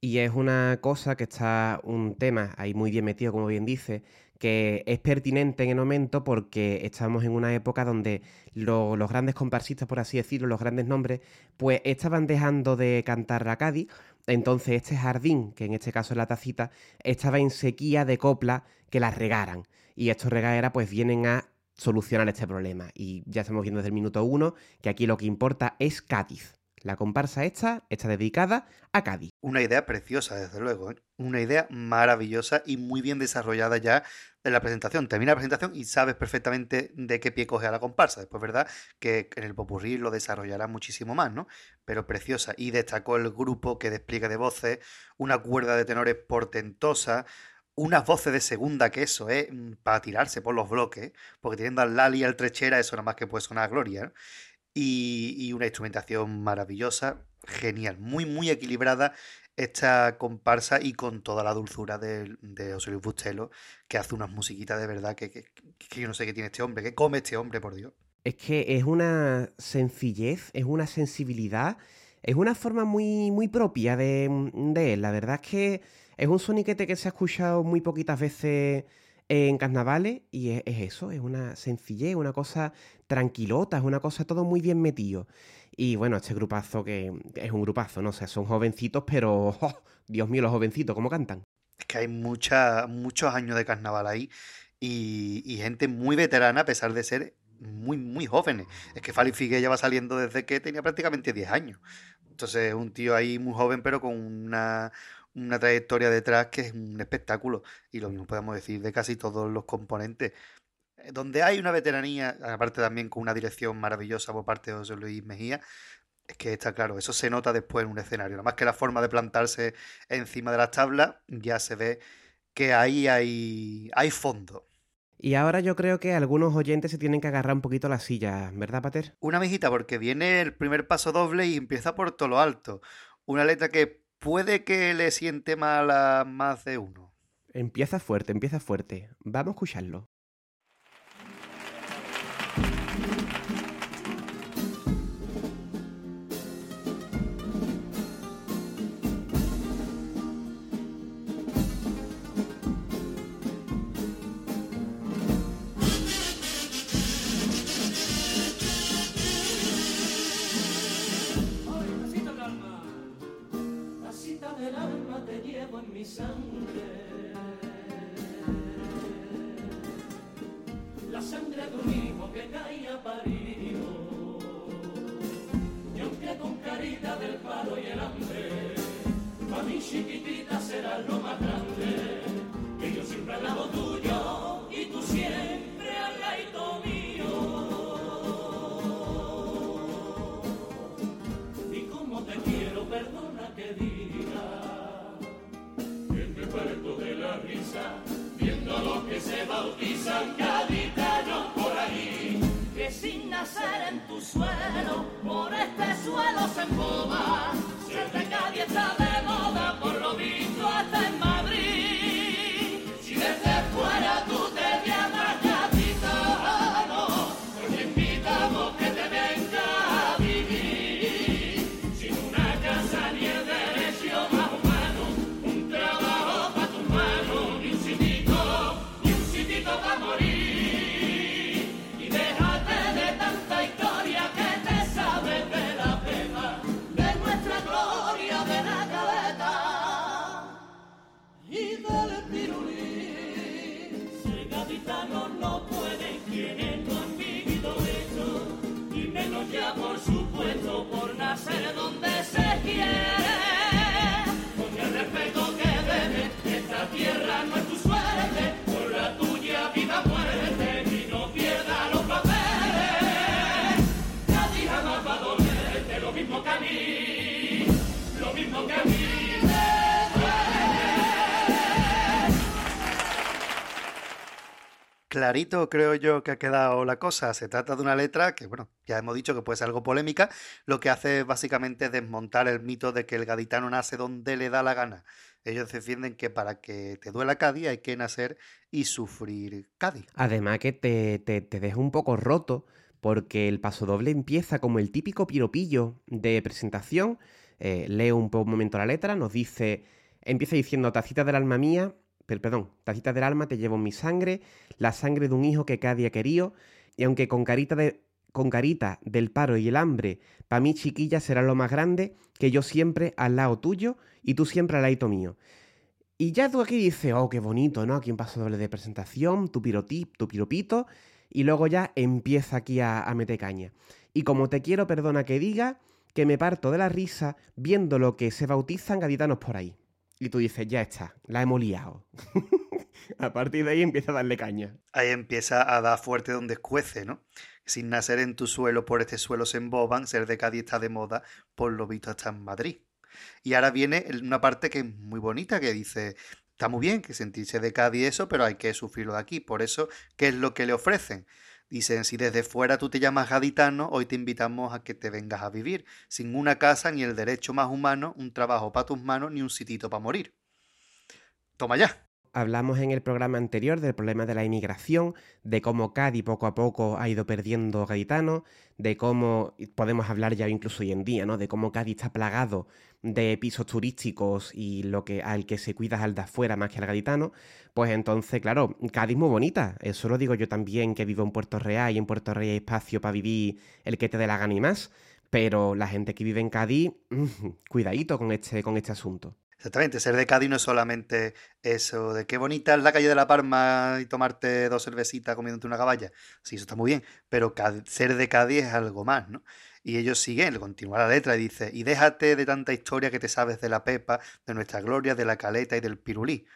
Y es una cosa que está un tema ahí muy bien metido, como bien dice, que es pertinente en el momento porque estamos en una época donde los grandes comparsistas, por así decirlo, los grandes nombres, pues estaban dejando de cantar a Cádiz. Entonces este jardín, que en este caso es la tacita, estaba en sequía de copla que las regaran. Y estos regaderas pues vienen a solucionar este problema. Y ya estamos viendo desde el minuto uno que aquí lo que importa es Cádiz. La comparsa esta está dedicada a Cádiz. Una idea preciosa, desde luego. ¿eh? Una idea maravillosa y muy bien desarrollada ya en la presentación. Termina la presentación y sabes perfectamente de qué pie coge a la comparsa. Después, ¿verdad? Que en el popurrí lo desarrollará muchísimo más, ¿no? Pero preciosa. Y destacó el grupo que despliega de voces, una cuerda de tenores portentosa, unas voces de segunda que eso es mm, para tirarse por los bloques, porque teniendo al Lali y al Trechera, eso nada más que puede sonar gloria. Y, una instrumentación maravillosa, genial, muy, muy equilibrada esta comparsa y con toda la dulzura de, de José Bustelo, que hace unas musiquitas de verdad que, que, que, yo no sé qué tiene este hombre, que come este hombre, por Dios. Es que es una sencillez, es una sensibilidad, es una forma muy, muy propia de, de él. La verdad es que es un soniquete que se ha escuchado muy poquitas veces en carnavales y es, eso, es una sencillez, una cosa tranquilota, es una cosa todo muy bien metido. Y bueno, este grupazo que es un grupazo, no sé, son jovencitos, pero ¡oh! Dios mío, los jovencitos, ¿cómo cantan? Es que hay mucha, muchos años de carnaval ahí y, y, gente muy veterana a pesar de ser muy, muy jóvenes. Es que Fali Figue ya va saliendo desde que tenía prácticamente 10 años. Entonces, un tío ahí muy joven, pero con una, una trayectoria detrás que es un espectáculo. Y lo mismo podemos decir de casi todos los componentes. Eh, donde hay una veteranía, aparte también con una dirección maravillosa por parte de José Luis Mejía, es que está claro, eso se nota después en un escenario. Nada más que la forma de plantarse encima de las tablas, ya se ve que ahí hay, hay fondo. Y ahora yo creo que algunos oyentes se tienen que agarrar un poquito la silla, ¿verdad, Pater? Una mijita, porque viene el primer paso doble y empieza por todo lo alto. Una letra que puede que le siente mal a más de uno. Empieza fuerte, empieza fuerte. Vamos a escucharlo. sangre. La sangre de un hijo que caía parido, y aunque con carita del paro y el hambre, para mi chiquitita será lo más grande, que yo siempre al lado tuyo y tú siempre al lado mío. Y como te quiero, perdona que diga risa, viendo los que se bautizan gaditanos por ahí. Que sin nacer en tu suelo, por este suelo se emboba, ser de Cádiz de moda. Clarito creo yo que ha quedado la cosa. Se trata de una letra que, bueno, ya hemos dicho que puede ser algo polémica. Lo que hace es básicamente desmontar el mito de que el gaditano nace donde le da la gana. Ellos defienden que para que te duela Cádiz hay que nacer y sufrir Cádiz. Además que te, te, te deja un poco roto porque el paso doble empieza como el típico piropillo de presentación. Eh, leo un, un momento la letra, nos dice, empieza diciendo, tacita del alma mía, perdón, tacita del alma te llevo en mi sangre, la sangre de un hijo que cada día querío, y aunque con carita de con carita del paro y el hambre, pa' mí chiquilla será lo más grande, que yo siempre al lado tuyo y tú siempre al lado mío. Y ya tú aquí dices, oh, qué bonito, ¿no? Aquí un paso doble de presentación, tu pirotip, tu piropito, y luego ya empieza aquí a, a meter caña. Y como te quiero, perdona que diga, que me parto de la risa viendo lo que se bautizan gaditanos por ahí. Y tú dices, ya está, la hemos liado. a partir de ahí empieza a darle caña. Ahí empieza a dar fuerte donde escuece, ¿no? Sin nacer en tu suelo, por este suelo se emboban, ser de Cádiz está de moda, por lo visto está en Madrid. Y ahora viene una parte que es muy bonita, que dice, está muy bien que sentirse de Cádiz eso, pero hay que sufrirlo de aquí. Por eso, ¿qué es lo que le ofrecen? Dicen, si desde fuera tú te llamas gaditano, hoy te invitamos a que te vengas a vivir, sin una casa ni el derecho más humano, un trabajo para tus manos ni un sitito para morir. Toma ya. Hablamos en el programa anterior del problema de la inmigración, de cómo Cádiz poco a poco ha ido perdiendo gaditanos, de cómo podemos hablar ya incluso hoy en día, ¿no? De cómo Cádiz está plagado de pisos turísticos y lo que al que se cuida es al de afuera más que al gaditano, pues entonces, claro, Cádiz muy bonita. Eso lo digo yo también que vivo en Puerto Real y en Puerto Real hay espacio para vivir el que te dé la gana y más. Pero la gente que vive en Cádiz, cuidadito con este, con este asunto. Exactamente, ser de Cádiz no es solamente eso de qué bonita es la calle de la Parma y tomarte dos cervecitas comiéndote una caballa. Sí, eso está muy bien, pero ser de Cádiz es algo más, ¿no? Y ellos siguen, continúa la letra y dice, y déjate de tanta historia que te sabes de la Pepa, de nuestra gloria, de la Caleta y del Pirulí.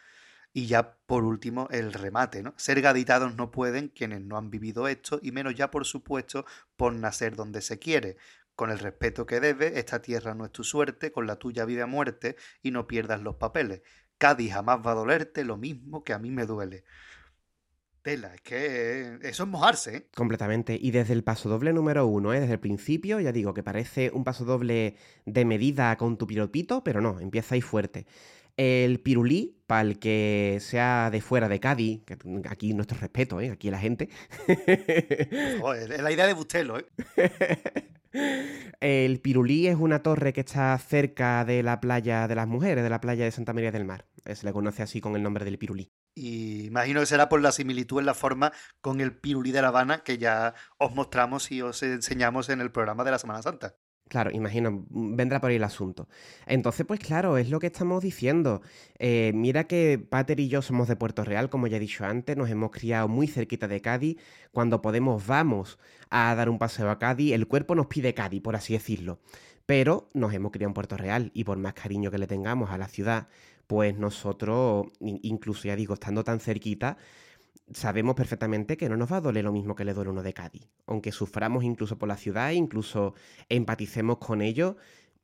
Y ya por último el remate, ¿no? Ser gaditados no pueden quienes no han vivido esto y menos ya por supuesto por nacer donde se quiere. Con el respeto que debe, esta tierra no es tu suerte, con la tuya vive a muerte y no pierdas los papeles. Cádiz jamás va a dolerte lo mismo que a mí me duele. Tela, es que eso es mojarse, ¿eh? Completamente. Y desde el paso doble número uno, ¿eh? desde el principio, ya digo que parece un paso doble de medida con tu piropito, pero no, empieza ahí fuerte. El pirulí, para el que sea de fuera de Cádiz, que aquí nuestro respeto, ¿eh? aquí la gente. Joder, es la idea de Bustelo, ¿eh? El Pirulí es una torre que está cerca de la playa de las mujeres, de la playa de Santa María del Mar. Se le conoce así con el nombre del Pirulí. Y imagino que será por la similitud en la forma con el Pirulí de La Habana que ya os mostramos y os enseñamos en el programa de la Semana Santa. Claro, imagino, vendrá por ahí el asunto. Entonces, pues claro, es lo que estamos diciendo. Eh, mira que Pater y yo somos de Puerto Real, como ya he dicho antes, nos hemos criado muy cerquita de Cádiz. Cuando podemos vamos a dar un paseo a Cádiz, el cuerpo nos pide Cádiz, por así decirlo. Pero nos hemos criado en Puerto Real y por más cariño que le tengamos a la ciudad, pues nosotros, incluso ya digo, estando tan cerquita, sabemos perfectamente que no nos va a doler lo mismo que le duele uno de Cádiz. Aunque suframos incluso por la ciudad, incluso empaticemos con ello,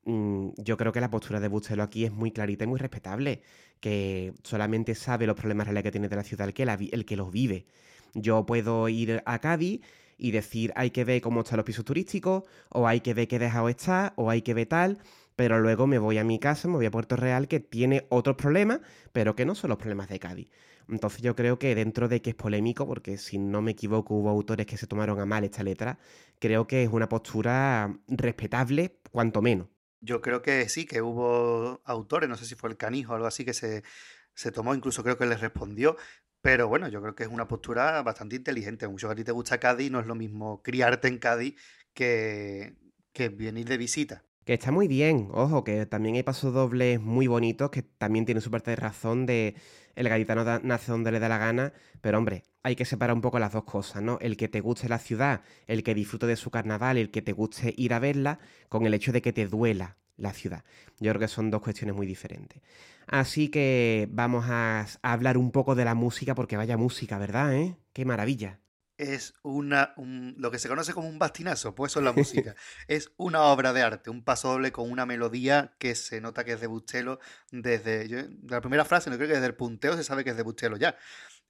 mm, yo creo que la postura de Bustelo aquí es muy clarita y muy respetable, que solamente sabe los problemas reales que tiene de la ciudad el que, los vive. Yo puedo ir a Cádiz y decir hay que ver cómo están los pisos turísticos, o hay que ver qué dejado está, o hay que ver tal, pero luego me voy a mi casa, me voy a Puerto Real, que tiene otros problemas, pero que no son los problemas de Cádiz. Entonces yo creo que dentro de que es polémico, porque si no me equivoco hubo autores que se tomaron a mal esta letra, creo que es una postura respetable, cuanto menos. Yo creo que sí, que hubo autores, no sé si fue el canijo o algo así, que se, se tomó, incluso creo que les respondió, pero bueno, yo creo que es una postura bastante inteligente. Mucho a ti te gusta Cádiz, no es lo mismo criarte en Cádiz que, que venir de visita. Que está muy bien, ojo, que también hay pasos dobles muy bonitos que también tienen su parte de razón de el gaditano nace donde le da la gana, pero hombre, hay que separar un poco las dos cosas, ¿no? El que te guste la ciudad, el que disfrute de su carnaval, el que te guste ir a verla, con el hecho de que te duela la ciudad. Yo creo que son dos cuestiones muy diferentes. Así que vamos a hablar un poco de la música, porque vaya música, ¿verdad? ¿Eh? ¡Qué maravilla! Es una lo que se conoce como un bastinazo, pues eso es la música. es una obra de arte, un paso doble con una melodía que se nota que es de Bustelo desde la primera frase, no creo que desde el punteo se sabe que es de Bustelo ya.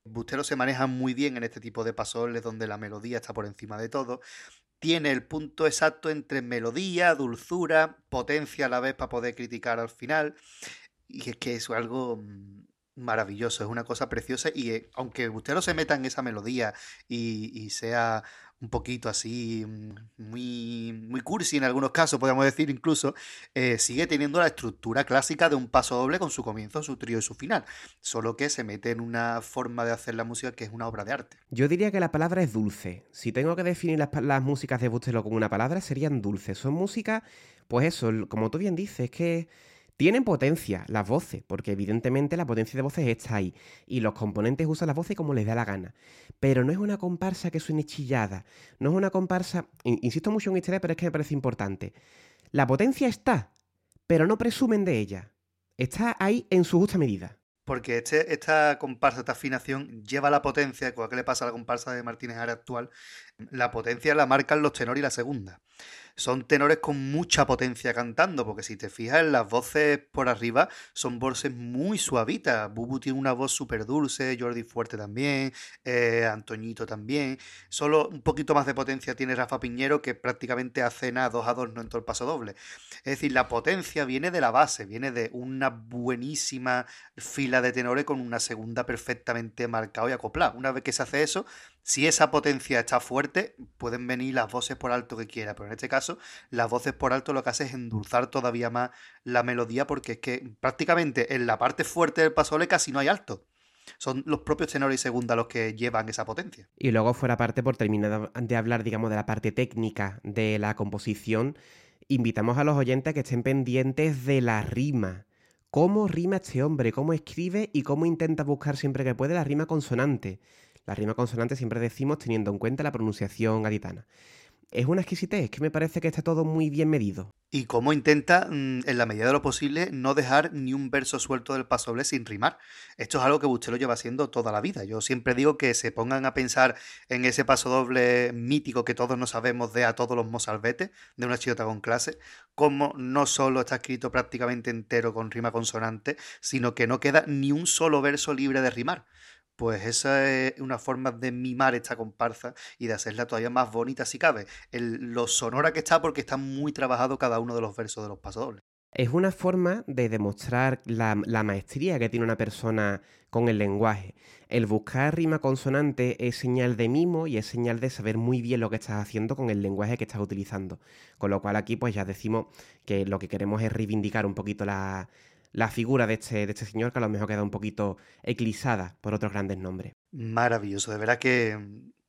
Bustelo se maneja muy bien en este tipo de pasoles donde la melodía está por encima de todo. Tiene el punto exacto entre melodía, dulzura, potencia a la vez para poder criticar al final. Y es que es algo mm, maravilloso, es una cosa preciosa y eh, aunque usted se meta en esa melodía y, sea un poquito así, mm, muy, muy cursi en algunos casos, podríamos decir incluso, eh, sigue teniendo la estructura clásica de un paso doble con su comienzo, su trío y su final, solo que se mete en una forma de hacer la música que es una obra de arte. Yo diría que la palabra es dulce. Si tengo que definir las, las músicas de Bustelo con una palabra, serían dulces. Son músicas, pues eso, como tú bien dices, es que tienen potencia las voces, porque evidentemente la potencia de voces está ahí, y los componentes usan las voces como les da la gana. Pero no es una comparsa que suene chillada, no es una comparsa, insisto mucho en esta idea, pero es que me parece importante. La potencia está, pero no presumen de ella. Está ahí en su justa medida. Porque este, esta comparsa, esta afinación, lleva la potencia, con que le pasa a la comparsa de Martínez Ara actual, la potencia la marcan los tenores y la segunda son tenores con mucha potencia cantando, porque si te fijas en las voces por arriba, son voces muy suavitas. Bubu tiene una voz súper dulce, Jordi Fuerte también, eh, Antoñito también. Solo un poquito más de potencia tiene Rafa Piñero, que prácticamente hace nada, dos a dos, no en todo el paso doble. Es decir, la potencia viene de la base, viene de una buenísima fila de tenores con una segunda perfectamente marcada y acoplada. Una vez que se hace eso, si esa potencia está fuerte, pueden venir las voces por alto que quiera, pero en este caso, las voces por alto lo que hace es endulzar todavía más la melodía, porque es que prácticamente en la parte fuerte del pasole casi no hay alto. Son los propios tenores y segunda los que llevan esa potencia. Y luego, fuera parte, por terminar de hablar, digamos, de la parte técnica de la composición, invitamos a los oyentes a que estén pendientes de la rima cómo rima este hombre, cómo escribe y cómo intenta buscar siempre que puede la rima consonante. La rima consonante siempre decimos teniendo en cuenta la pronunciación gaditana. Es una exquisitez, que me parece que está todo muy bien medido. Y cómo intenta, mm, en la medida de lo posible, no dejar ni un verso suelto del pasoble sin rimar. Esto es algo que usted lo lleva haciendo toda la vida. Yo siempre digo que se pongan a pensar en ese paso doble mítico que todos no sabemos de a todos los mozalbetes, de una chilota con clase, como no solo está escrito prácticamente entero con rima consonante, sino que no queda ni un solo verso libre de rimar pues esa es una forma de mimar esta comparsa y de hacerla todavía más bonita si cabe. lo sonora que está porque está muy trabajado cada uno de los versos de los pasodobles. Es una forma de demostrar la, maestría que tiene una persona con el lenguaje. El buscar rima consonante es señal de mimo y es señal de saber muy bien lo que estás haciendo con el lenguaje que estás utilizando. Con lo cual aquí pues ya decimos que lo que queremos es reivindicar un poquito la, la figura de este, de este señor que a lo mejor queda un poquito eclipsada por otros grandes nombres. Maravilloso, de verdad que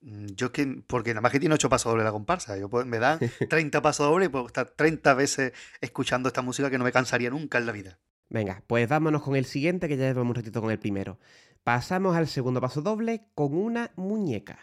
mm, yo que, porque nada más que tiene ocho pasos dobles la comparsa, yo me dan 30 pasos dobles y puedo estar 30 veces escuchando esta música que no me cansaría nunca en la vida. Venga, pues vámonos con el siguiente que ya llevamos un ratito con el primero. Pasamos al segundo paso doble con una muñeca.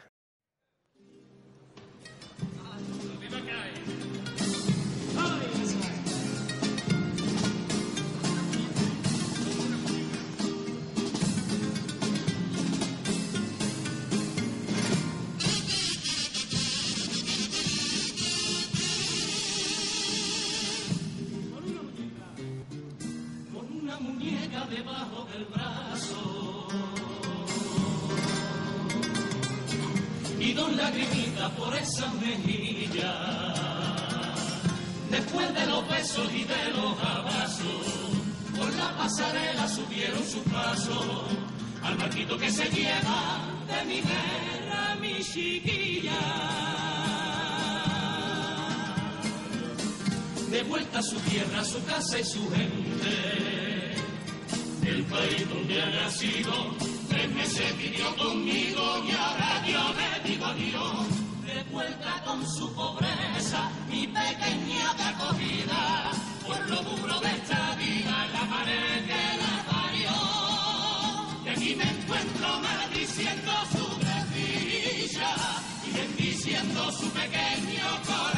Por esa mejilla Después de los besos y de los abrazos, por la pasarela subieron sus pasos. Al barquito que se lleva de mi guerra, mi chiquilla. De vuelta a su tierra, su casa y su gente, el país donde ha nacido, tres meses vivió conmigo y ahora yo le digo adiós vuelta con su pobreza, mi pequeña acogida, por lo duro de esta vida, la pared que la parió. Y aquí me encuentro maldiciendo su desdicha y bendiciendo su pequeño corazón.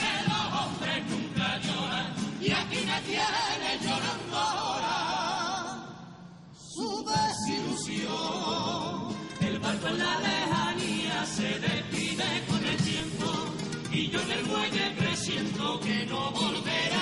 que los hombres nunca lloran y aquí me tiene llorando ahora su desilusión. El barco en la lejanía se despide con el tiempo y yo en el muelle presiento que no volverá.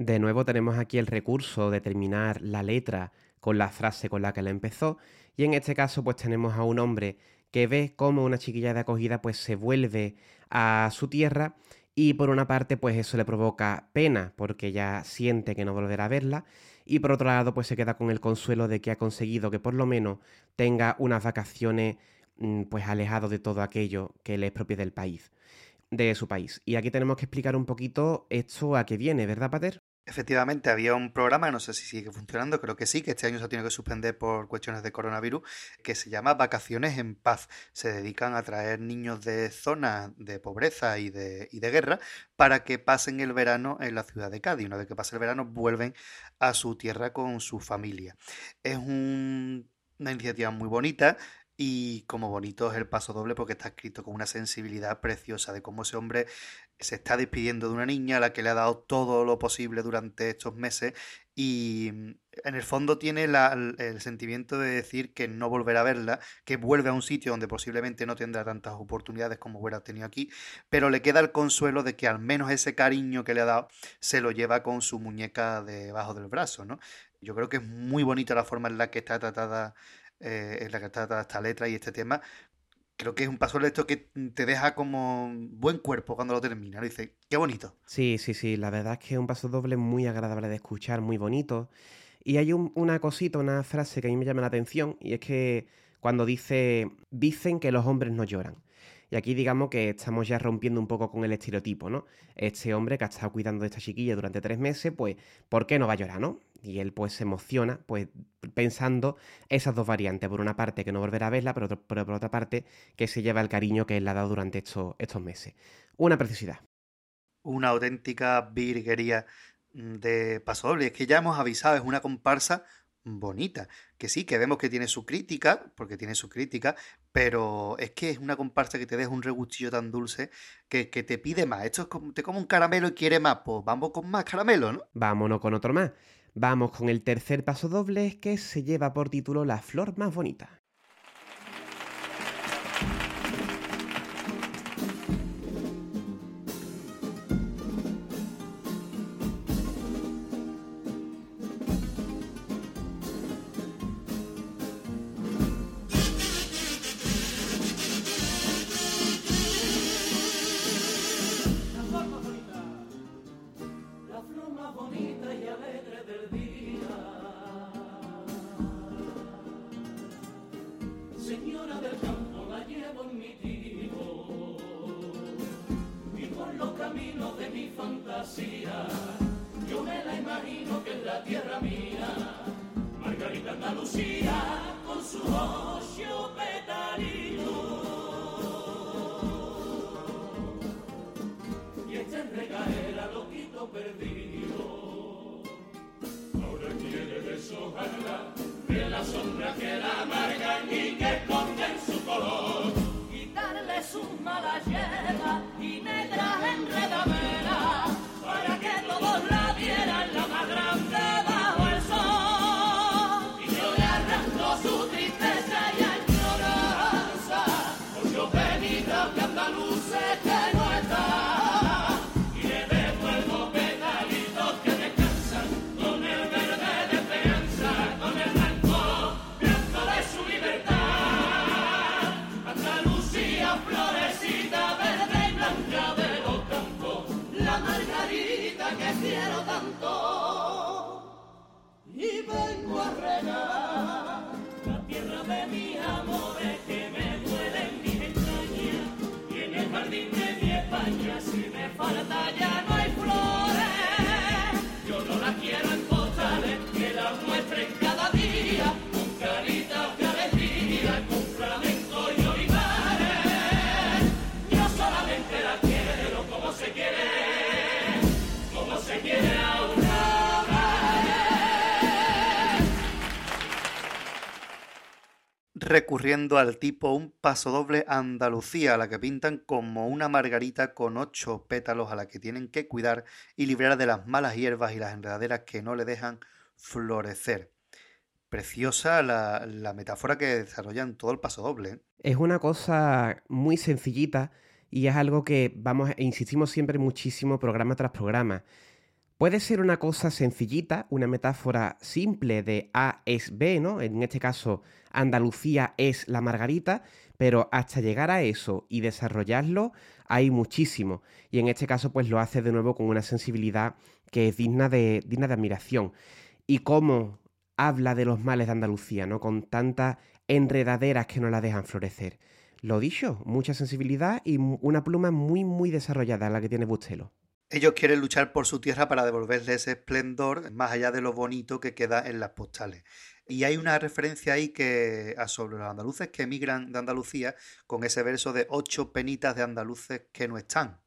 De nuevo tenemos aquí el recurso de terminar la letra con la frase con la que la empezó y en este caso pues tenemos a un hombre que ve cómo una chiquilla de acogida pues se vuelve a su tierra y por una parte pues eso le provoca pena porque ya siente que no volverá a verla y por otro lado pues se queda con el consuelo de que ha conseguido que por lo menos tenga unas vacaciones mm, pues alejado de todo aquello que le es propio del país, de su país. Y aquí tenemos que explicar un poquito esto a qué viene, ¿verdad, Pater? Efectivamente, había un programa, no sé si sigue funcionando, creo que sí, que este año se ha tenido que suspender por cuestiones de coronavirus, que se llama Vacaciones en Paz. Se dedican a traer niños de zonas de pobreza y de, guerra para que pasen el verano en la ciudad de Cádiz. Una vez que pase el verano, vuelven a su tierra con su familia. Es un- una iniciativa muy bonita. Y como bonito es el paso doble porque está escrito con una sensibilidad preciosa de cómo ese hombre se está despidiendo de una niña a la que le ha dado todo lo posible durante estos meses y mm, en el fondo tiene el sentimiento de decir que no volverá a verla, que vuelve a un sitio donde posiblemente no tendrá tantas oportunidades como hubiera tenido aquí, pero le queda el consuelo de que al menos ese cariño que le ha dado se lo lleva con su muñeca debajo del brazo, ¿no? Yo creo que es muy bonita la forma en la que está tratada, eh, en la que está tratada esta letra y este tema. Creo que es un paso de esto que te deja como buen cuerpo cuando lo termina. Dice, qué bonito. Sí, sí, sí, la verdad es que es un paso doble muy agradable de escuchar, muy bonito. Y hay un- una cosita, una frase que a mí me llama la atención, y es que cuando dice, dicen que los hombres no lloran. Y aquí digamos que estamos ya rompiendo un poco con el estereotipo, ¿no? Este hombre que ha estado cuidando de esta chiquilla durante tres meses, pues, ¿por qué no va a llorar, no? Y él pues se emociona, pues, pensando esas dos variantes. Por una parte que no volverá a verla, pero, otro- pero por otra parte que se lleva el cariño que él le ha dado durante estos, estos meses. Una preciosidad. una auténtica virguería de Paso Doble. Es que ya hemos avisado, es una comparsa bonita. Que sí, que vemos que tiene su crítica, porque tiene su crítica, pero es que es una comparsa que te deja un regustillo tan dulce que, que te pide más. Esto es como, te come un caramelo y quiere más, pues vamos con más caramelo, ¿no? Vámonos con otro más. Vamos con el tercer paso doble que se lleva por título La flor más bonita. Recurriendo al tipo un pasodoble Andalucía, a la que pintan como una margarita con ocho pétalos a la que tienen que cuidar y librar de las malas hierbas y las enredaderas que no le dejan florecer. Preciosa la, la metáfora que desarrollan todo el pasodoble. ¿eh? Es una cosa muy sencillita y es algo que vamos, e insistimos siempre muchísimo programa tras programa. Puede ser una cosa sencillita, una metáfora simple de A es B, ¿no? En este caso, Andalucía es la margarita, pero hasta llegar a eso y desarrollarlo hay muchísimo. Y en este caso, pues lo hace de nuevo con una sensibilidad que es digna de, digna de admiración. Y cómo habla de los males de Andalucía, ¿no? Con tantas enredaderas que no la dejan florecer. Lo dicho, mucha sensibilidad y una pluma muy, muy desarrollada la que tiene Bustelo. Ellos quieren luchar por su tierra para devolverle ese esplendor más allá de lo bonito que queda en las postales. Y hay una referencia ahí que sobre los andaluces que emigran de Andalucía con ese verso de ocho penitas de andaluces que no están.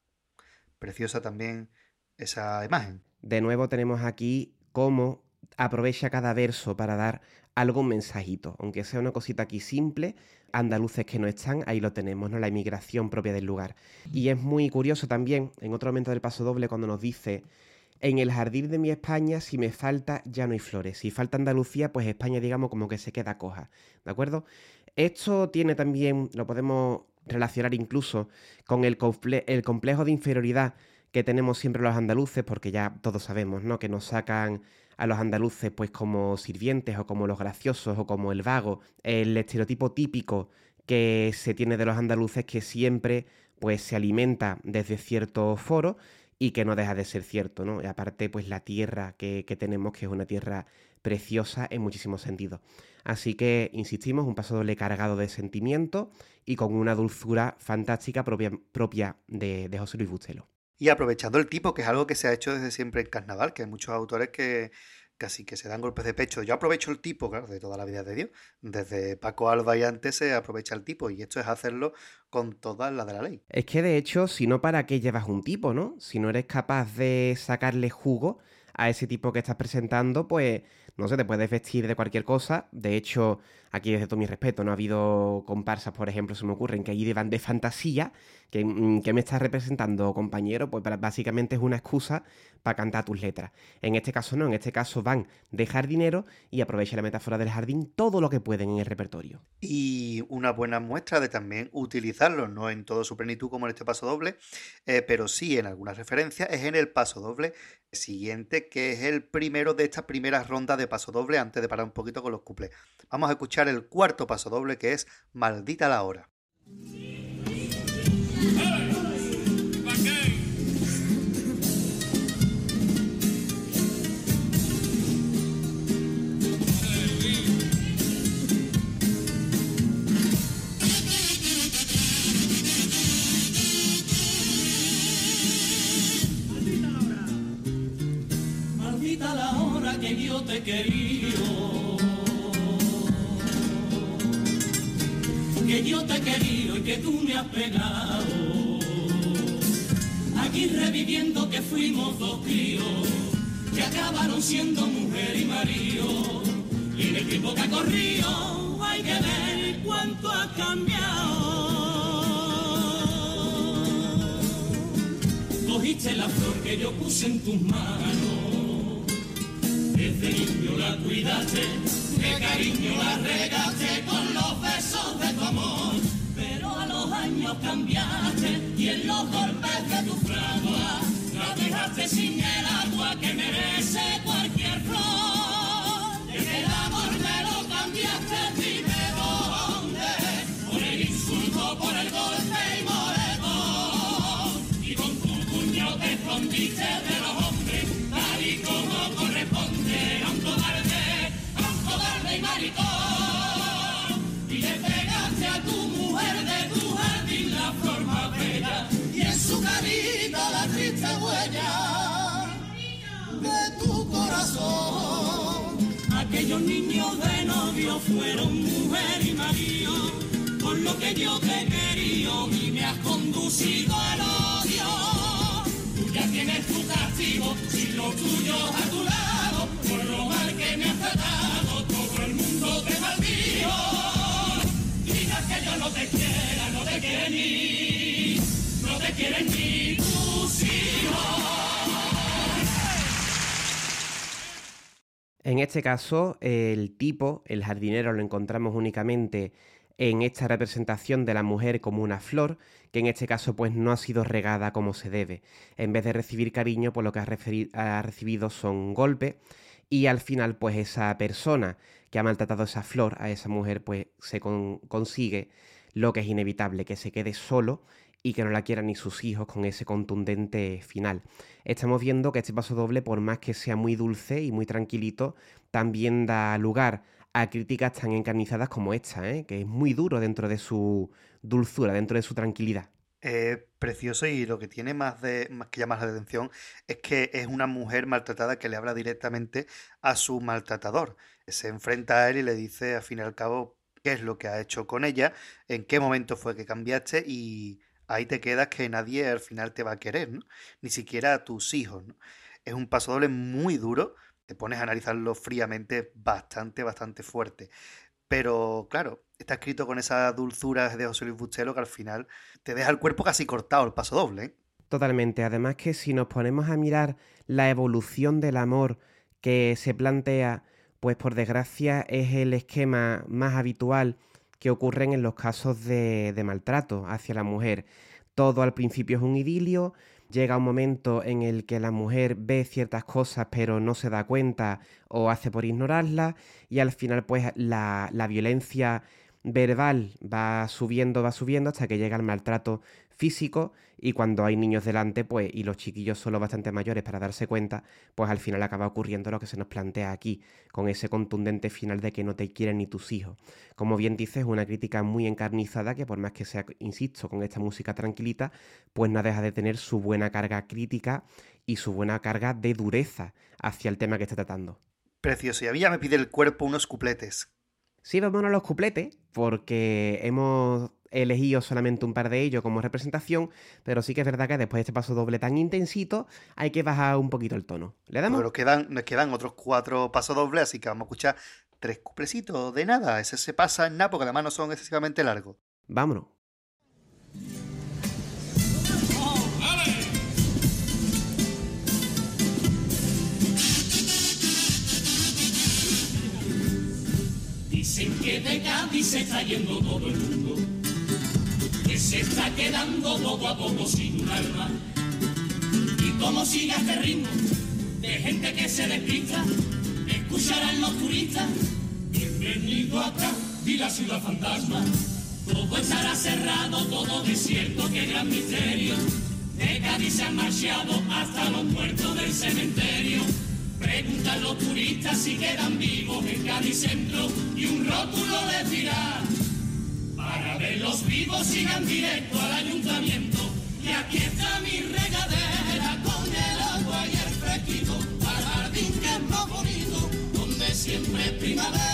Preciosa también esa imagen. De nuevo tenemos aquí cómo aprovecha cada verso para dar algún mensajito, aunque sea una cosita aquí simple, andaluces que no están, ahí lo tenemos, ¿no? La inmigración propia del lugar. Y es muy curioso también, en otro momento del paso doble, cuando nos dice, en el jardín de mi España, si me falta, ya no hay flores. Si falta Andalucía, pues España, digamos, como que se queda coja, ¿de acuerdo? Esto tiene también, lo podemos relacionar incluso con el, complejo de inferioridad que tenemos siempre los andaluces, porque ya todos sabemos, ¿no? Que nos sacan a los andaluces pues como sirvientes o como los graciosos o como el vago, el estereotipo típico que se tiene de los andaluces que siempre pues se alimenta desde cierto foro y que no deja de ser cierto, ¿no? Y aparte pues la tierra que, tenemos que es una tierra preciosa en muchísimos sentidos. Así que, insistimos, un paso doble cargado de sentimiento y con una dulzura fantástica propia, propia de, de José Luis Bustelo. Y aprovechando el tipo, que es algo que se ha hecho desde siempre en carnaval, que hay muchos autores que casi que se dan golpes de pecho. Yo aprovecho el tipo, claro, de toda la vida de Dios. Desde Paco Alba y antes se aprovecha el tipo, y esto es hacerlo con toda la de la ley. Es que de hecho, si no, ¿para qué llevas un tipo, no? Si no eres capaz de sacarle jugo a ese tipo que estás presentando, pues no sé, te puedes vestir de cualquier cosa. De hecho, aquí desde todo mi respeto, no ha habido comparsas, por ejemplo, se me ocurren que allí van de fantasía Mm, ¿Qué, me estás representando, compañero? Pues básicamente es una excusa para cantar tus letras. En este caso no, en este caso van de jardinero y aprovecha la metáfora del jardín todo lo que pueden en el repertorio. Y una buena muestra de también utilizarlo, no en todo su plenitud como en este paso doble, eh, pero sí en algunas referencias, es en el paso doble siguiente, que es el primero de esta primera ronda de paso doble, antes de parar un poquito con los cuplés. Vamos a escuchar el cuarto paso doble, que es Maldita la hora. Maldita que yo te he querido y que tú me has pegado. Aquí reviviendo que fuimos dos críos, que acabaron siendo mujer y marido. Y en el tiempo que ha corrido hay que ver cuánto ha cambiado. Cogiste la flor que yo puse en tus manos, desde niño la cuidaste, de cariño la regaste con los besos de cambiaste y en los golpes de tu fragua la dejaste sin el agua que merece Aquellos niños de novio fueron mujer y marido, por lo que yo te querido y me has conducido al odio. Tú ya tienes tu castigo, sin los tuyos a tu lado, por lo mal que me has tratado, todo el mundo te maldijo. te quiera, no te quiere ni, no te quieren ni En este caso, el tipo, el jardinero, lo encontramos únicamente en esta representación de la mujer como una flor, que en este caso pues no ha sido regada como se debe. En vez de recibir cariño, pues lo que ha, recibido son golpes y al final pues esa persona que ha maltratado esa flor, a esa mujer, pues se consigue lo que es inevitable, que se quede solo y que no la quieran ni sus hijos con ese contundente final. Estamos viendo que este paso doble, por más que sea muy dulce y muy tranquilito, también da lugar a críticas tan encarnizadas como esta, ¿eh? que es muy duro dentro de su dulzura, dentro de su tranquilidad. Es precioso y lo que tiene más, de, más que llamar la atención es que es una mujer maltratada que le habla directamente a su maltratador. Se enfrenta a él y le dice, al fin y al cabo, qué es lo que ha hecho con ella, en qué momento fue que cambiaste y ahí te quedas que nadie al final te va a querer, ¿no? Ni siquiera a tus hijos, ¿no? Es un paso doble muy duro, te pones a analizarlo fríamente, bastante, bastante fuerte. Pero claro, está escrito con esa dulzura de José Luis Bustelo que al final te deja el cuerpo casi cortado el paso doble. ¿eh? Totalmente. Además que si nos ponemos a mirar la evolución del amor que se plantea, pues por desgracia es el esquema más habitual que ocurren en los casos de, maltrato hacia la mujer. Todo al principio es un idilio, llega un momento en el que la mujer ve ciertas cosas pero no se da cuenta o hace por ignorarlas y al final pues la, la violencia verbal va subiendo, va subiendo hasta que llega el maltrato físico y cuando hay niños delante, pues, y los chiquillos son bastante mayores para darse cuenta, pues al final acaba ocurriendo lo que se nos plantea aquí, con ese contundente final de que no te quieren ni tus hijos. Como bien dices, es una crítica muy encarnizada que por más que sea, insisto, con esta música tranquilita, pues no deja de tener su buena carga crítica y su buena carga de dureza hacia el tema que está tratando. Precioso, y a mí ya me pide el cuerpo unos cupletes. Sí, vámonos a los cupletes, porque hemos elegido solamente un par de ellos como representación, pero sí que es verdad que después de este paso doble tan intensito, hay que bajar un poquito el tono. ¿Le damos? Pero quedan, nos quedan otros cuatro pasos dobles, así que vamos a escuchar tres cuplecitos de nada. Ese se pasa en nada, porque además no son excesivamente largos. Vámonos. Dicen que de Cádiz se está yendo todo el mundo, que se está quedando poco a poco sin un alma. Y como siga este ritmo de gente que se despista, escucharán los turistas, bienvenido acá, y la ciudad fantasma. Todo estará cerrado, todo desierto, qué gran misterio. De Cádiz se han marchado hasta los muertos del cementerio. Preguntan los turistas si quedan vivos en Cádiz Centro y un rótulo les dirá. Para verlos vivos sigan directo al ayuntamiento. Y aquí está mi regadera con el agua y el fresquito. Al jardín que es más bonito, donde siempre es primavera.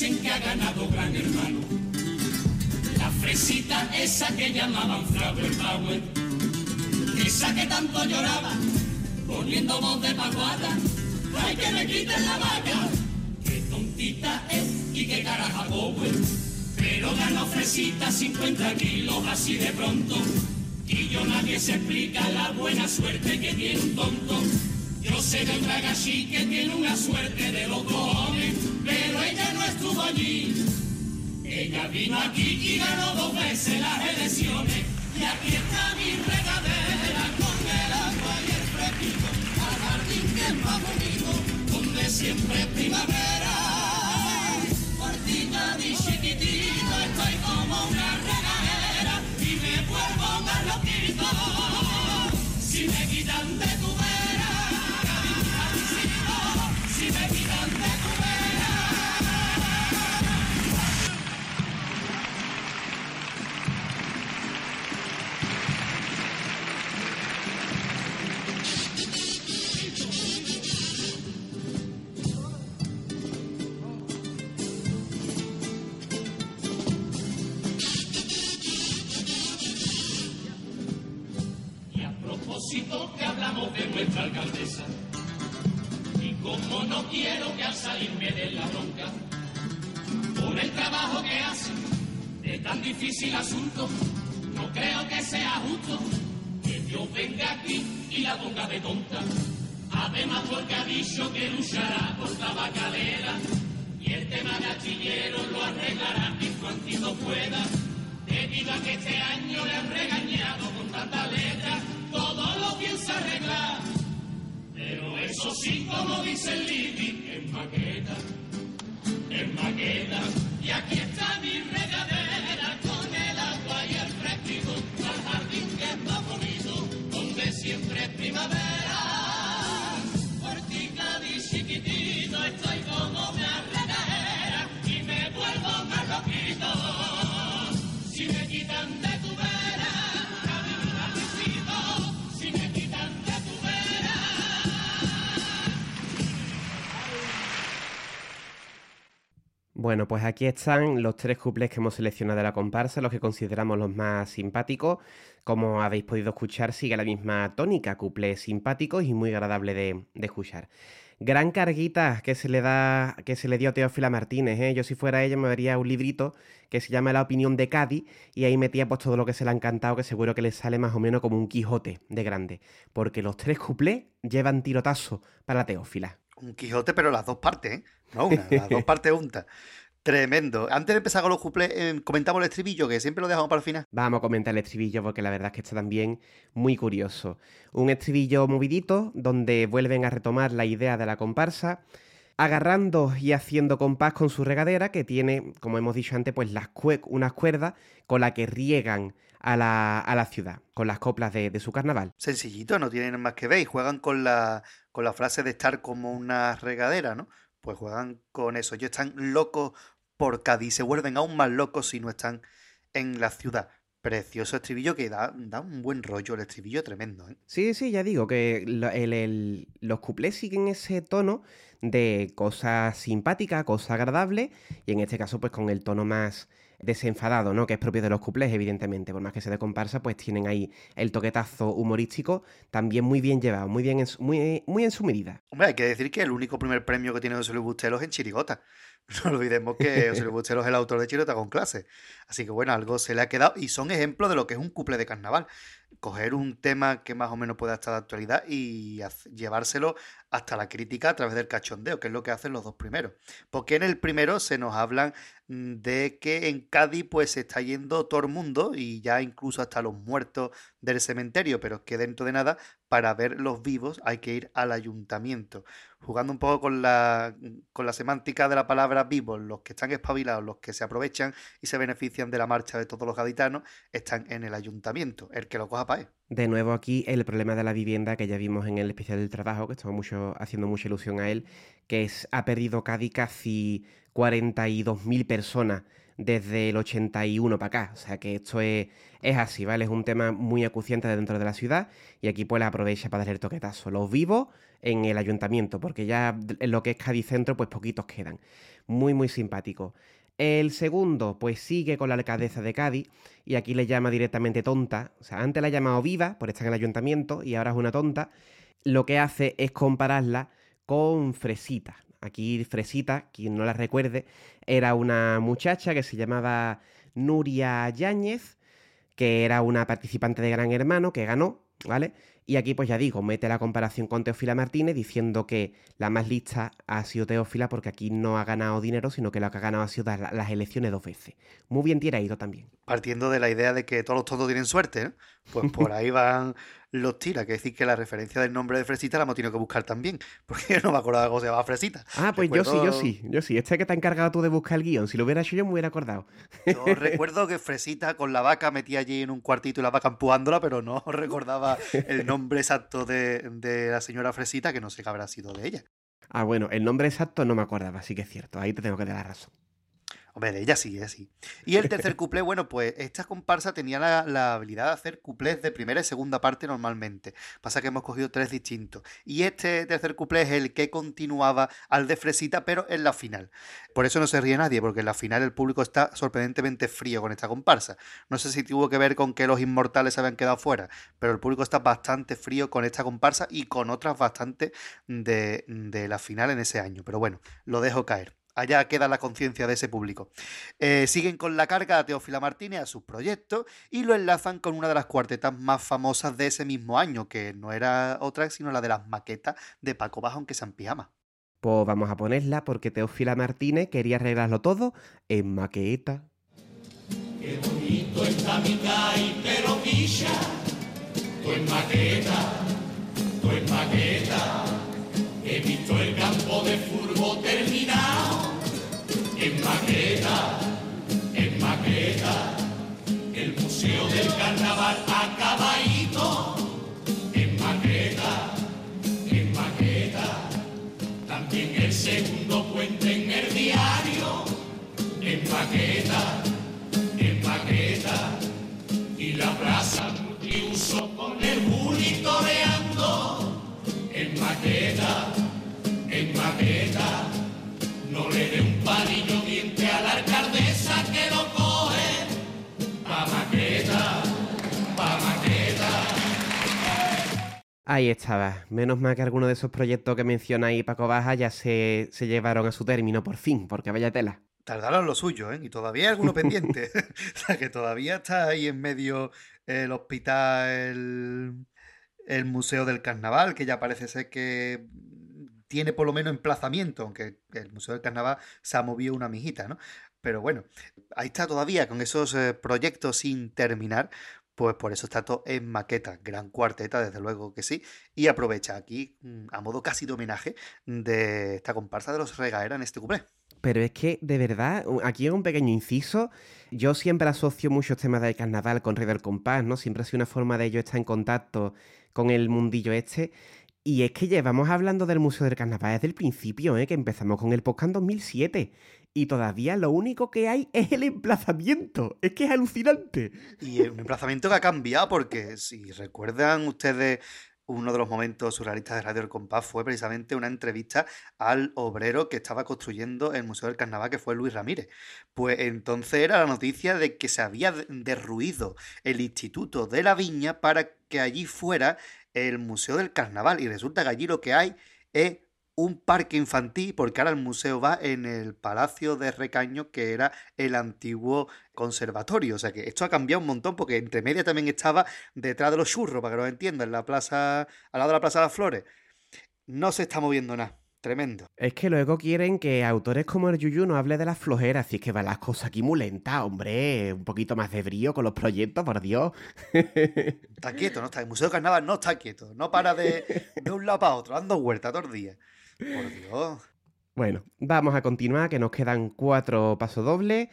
Dicen que ha ganado gran hermano. La fresita esa que llamaban Flower. Esa que tanto lloraba, poniendo voz de paguada. ¡Ay, que me quiten la vaca! ¡Qué tontita es y qué caraja power! Pero ganó fresita 50 kilos así de pronto. Y yo nadie se explica la buena suerte que tiene un tonto. Yo sé de otra gachi que tiene una suerte de los cojones, pero ella no estuvo allí. Ella vino aquí y ganó dos veces las elecciones. Y aquí está mi regadera con el agua y el fresquito. Al jardín que es más bonito, donde siempre es primavera. Por ti, Cádiz chiquitito, estoy como una regadera y me vuelvo más loquito. Nuestra alcaldesa. Y como no quiero que al salirme de la bronca, por el trabajo que hace, es tan difícil asunto, no creo que sea justo que Dios venga aquí y la ponga de tonta. Además porque ha dicho que luchará por tabacalera y el tema de astillero lo arreglará en cuanto pueda. Debido a que este año le han regañado con tanta letra, Pero eso sí, como dice el Libby, es maqueta, es maqueta. Y aquí está mi regadera con el agua y el fresquito, al jardín que es más bonito, donde siempre es primavera. Bueno, pues aquí están los tres cuplés que hemos seleccionado de la comparsa, los que consideramos los más simpáticos. Como habéis podido escuchar, sigue la misma tónica, cuplés simpáticos y muy agradable de, de escuchar. Gran carguita que se le da, que se le dio a Teófila Martínez, ¿eh? Yo si fuera ella me daría un librito que se llama La opinión de Cádiz y ahí metía pues todo lo que se le ha encantado, que seguro que le sale más o menos como un Quijote de grande. Porque los tres cuplés llevan tirotazo para Teófila. Un Quijote, pero las dos partes, ¿eh? No una, las dos partes juntas. Tremendo. Antes de empezar con los cuplés, eh, comentamos el estribillo, que siempre lo dejamos para el final. Vamos a comentar el estribillo porque la verdad es que está también muy curioso. Un estribillo movidito donde vuelven a retomar la idea de la comparsa, agarrando y haciendo compás con su regadera que tiene, como hemos dicho antes, pues las cue- unas cuerdas con las que riegan a la, a la ciudad, con las coplas de, de su carnaval. Sencillito, no tienen más que ver. Y juegan con la, con la frase de estar como una regadera, ¿no? Pues juegan con eso. Ellos están locos por Cádiz. Se vuelven aún más locos si no están en la ciudad. Precioso estribillo que da, da un buen rollo. El estribillo tremendo, ¿eh? Sí, sí, ya digo que el- el- los cuplés siguen ese tono de cosa simpática, cosa agradable, y en este caso pues con el tono más desenfadado, ¿no? Que es propio de los cuplés, evidentemente, por más que sea de comparsa, pues tienen ahí el toquetazo humorístico también muy bien llevado, muy bien en su, muy, muy en su medida. Hombre, hay que decir que el único primer premio que tiene José Luis Bustelo es en Chirigota. No olvidemos que José Luis Bustelo es el autor de Chirigota con clase. Así que bueno, algo se le ha quedado y son ejemplos de lo que es un couple de carnaval. Coger un tema que más o menos pueda estar de actualidad y llevárselo hasta la crítica a través del cachondeo, que es lo que hacen los dos primeros. Porque en el primero se nos hablan mm, de que en Cádiz pues se está yendo todo el mundo y ya incluso hasta los muertos del cementerio, pero es que dentro de nada, para ver los vivos hay que ir al ayuntamiento. Jugando un poco con la, con la semántica de la palabra vivos, los que están espabilados, los que se aprovechan y se benefician de la marcha de todos los gaditanos, están en el ayuntamiento. El que lo coja para él. De nuevo aquí el problema de la vivienda que ya vimos en el especial del trabajo, que estamos haciendo mucha ilusión a él, que ha perdido Cádiz casi 42.000 personas desde el 81 para acá. O sea que esto es, es así, ¿vale? Es un tema muy acuciante dentro de la ciudad y aquí pues la aprovecha para darle el toquetazo. Los vivos en el ayuntamiento, porque ya lo que es Cádiz Centro pues poquitos quedan. Muy, muy simpático. El segundo, pues sigue con la alcaldesa de Cádiz y aquí le llama directamente tonta. O sea, antes la ha llamado viva por estar en el ayuntamiento y ahora es una tonta. Lo que hace es compararla con Fresita. Aquí Fresita, quien no la recuerde, era una muchacha que se llamaba Nuria Yáñez, que era una participante de Gran Hermano, que ganó, ¿vale? Y aquí, pues ya digo, mete la comparación con Teófila Martínez diciendo que la más lista ha sido Teófila porque aquí no ha ganado dinero, sino que lo que ha ganado ha sido las elecciones dos veces. Muy bien tirado también. Partiendo de la idea de que todos los tontos tienen suerte, ¿no? Pues por ahí van los tiras. Que decir que la referencia del nombre de Fresita la hemos tenido que buscar también. Porque no me acordaba cómo se llamaba Fresita. Ah, pues yo sí, yo sí, yo sí. Este que te ha encargado tú de buscar el guion. Si lo hubiera hecho yo, me hubiera acordado. Yo recuerdo que Fresita con la vaca metía allí en un cuartito y la vaca empujándola, pero no recordaba el nombre exacto de, la señora Fresita, que no sé qué habrá sido de ella. Ah, bueno, el nombre exacto no me acordaba, sí que es cierto. Ahí te tengo que dar la razón. Hombre, de ella sí, ella sí. Y el tercer cuplé, bueno, pues esta comparsa tenía la, habilidad de hacer cuplés de primera y segunda parte normalmente. Pasa que hemos cogido tres distintos. Y este tercer cuplé es el que continuaba al de Fresita, pero en la final. Por eso no se ríe nadie, porque en la final el público está sorprendentemente frío con esta comparsa. No sé si tuvo que ver con que los inmortales se habían quedado fuera, pero el público está bastante frío con esta comparsa y con otras bastante de, de la final en ese año. Pero bueno, lo dejo caer. Allá queda la conciencia de ese público. Eh, siguen con la carga a Teófila Martínez a sus proyectos y lo enlazan con una de las cuartetas más famosas de ese mismo año, que no era otra sino la de las maquetas de Paco Bajo, aunque sean pijama. Pues vamos a ponerla porque Teófila Martínez quería arreglarlo todo en maqueta. Qué bonito está mi pero tú en maqueta, tú en maqueta. He visto el campo de furbo terminado en maqueta, en maqueta, el Museo del Carnaval acabadito, en maqueta, en maqueta, también el segundo puente en el diario, en maqueta, en maqueta, y la plaza multiuso con el monitoreando, en maqueta, en maqueta no le un palillo diente a la alcaldesa que lo coge pa' maqueta, pa' maqueta. Ahí estaba. Menos mal que alguno de esos proyectos que menciona ahí Paco Baja ya se, se llevaron a su término por fin, porque vaya tela. Tardaron lo suyo, ¿eh? Y todavía hay alguno pendiente. o sea, que todavía está ahí en medio el hospital, el, el Museo del Carnaval, que ya parece ser que tiene por lo menos emplazamiento, aunque el Museo del Carnaval se ha movido una mijita, ¿no? Pero bueno, ahí está todavía con esos eh, proyectos sin terminar, pues por eso está todo en maqueta, gran cuarteta, desde luego que sí, y aprovecha aquí, mm, a modo casi de homenaje, de esta comparsa de los regaera en este cuplé. Pero es que, de verdad, aquí es un pequeño inciso. Yo siempre asocio muchos temas del carnaval con Rey del Compás, ¿no? Siempre ha sido una forma de ello estar en contacto con el mundillo este. Y es que llevamos hablando del Museo del Carnaval desde el principio, ¿eh? que empezamos con el podcast en 2007. Y todavía lo único que hay es el emplazamiento. Es que es alucinante. Y un emplazamiento que ha cambiado porque si recuerdan ustedes uno de los momentos surrealistas de Radio El Compás fue precisamente una entrevista al obrero que estaba construyendo el Museo del Carnaval, que fue Luis Ramírez. Pues entonces era la noticia de que se había derruido el Instituto de la Viña para que allí fuera el Museo del Carnaval. Y resulta que allí lo que hay es un parque infantil, porque ahora el museo va en el Palacio de Recaño, que era el antiguo conservatorio. O sea que esto ha cambiado un montón, porque entre media también estaba detrás de los churros, para que lo entiendan, en la plaza, al lado de la Plaza de las Flores. No se está moviendo nada. Tremendo. Es que luego quieren que autores como el Yuyu no hable de las flojeras, si es que van las cosas aquí muy lentas, hombre. Un poquito más de brío con los proyectos, por Dios. Está quieto, no está. El Museo de Carnaval no está quieto. No para de, de un lado para otro, dando vueltas todos los días. Por Dios. Bueno, vamos a continuar, que nos quedan cuatro pasodobles,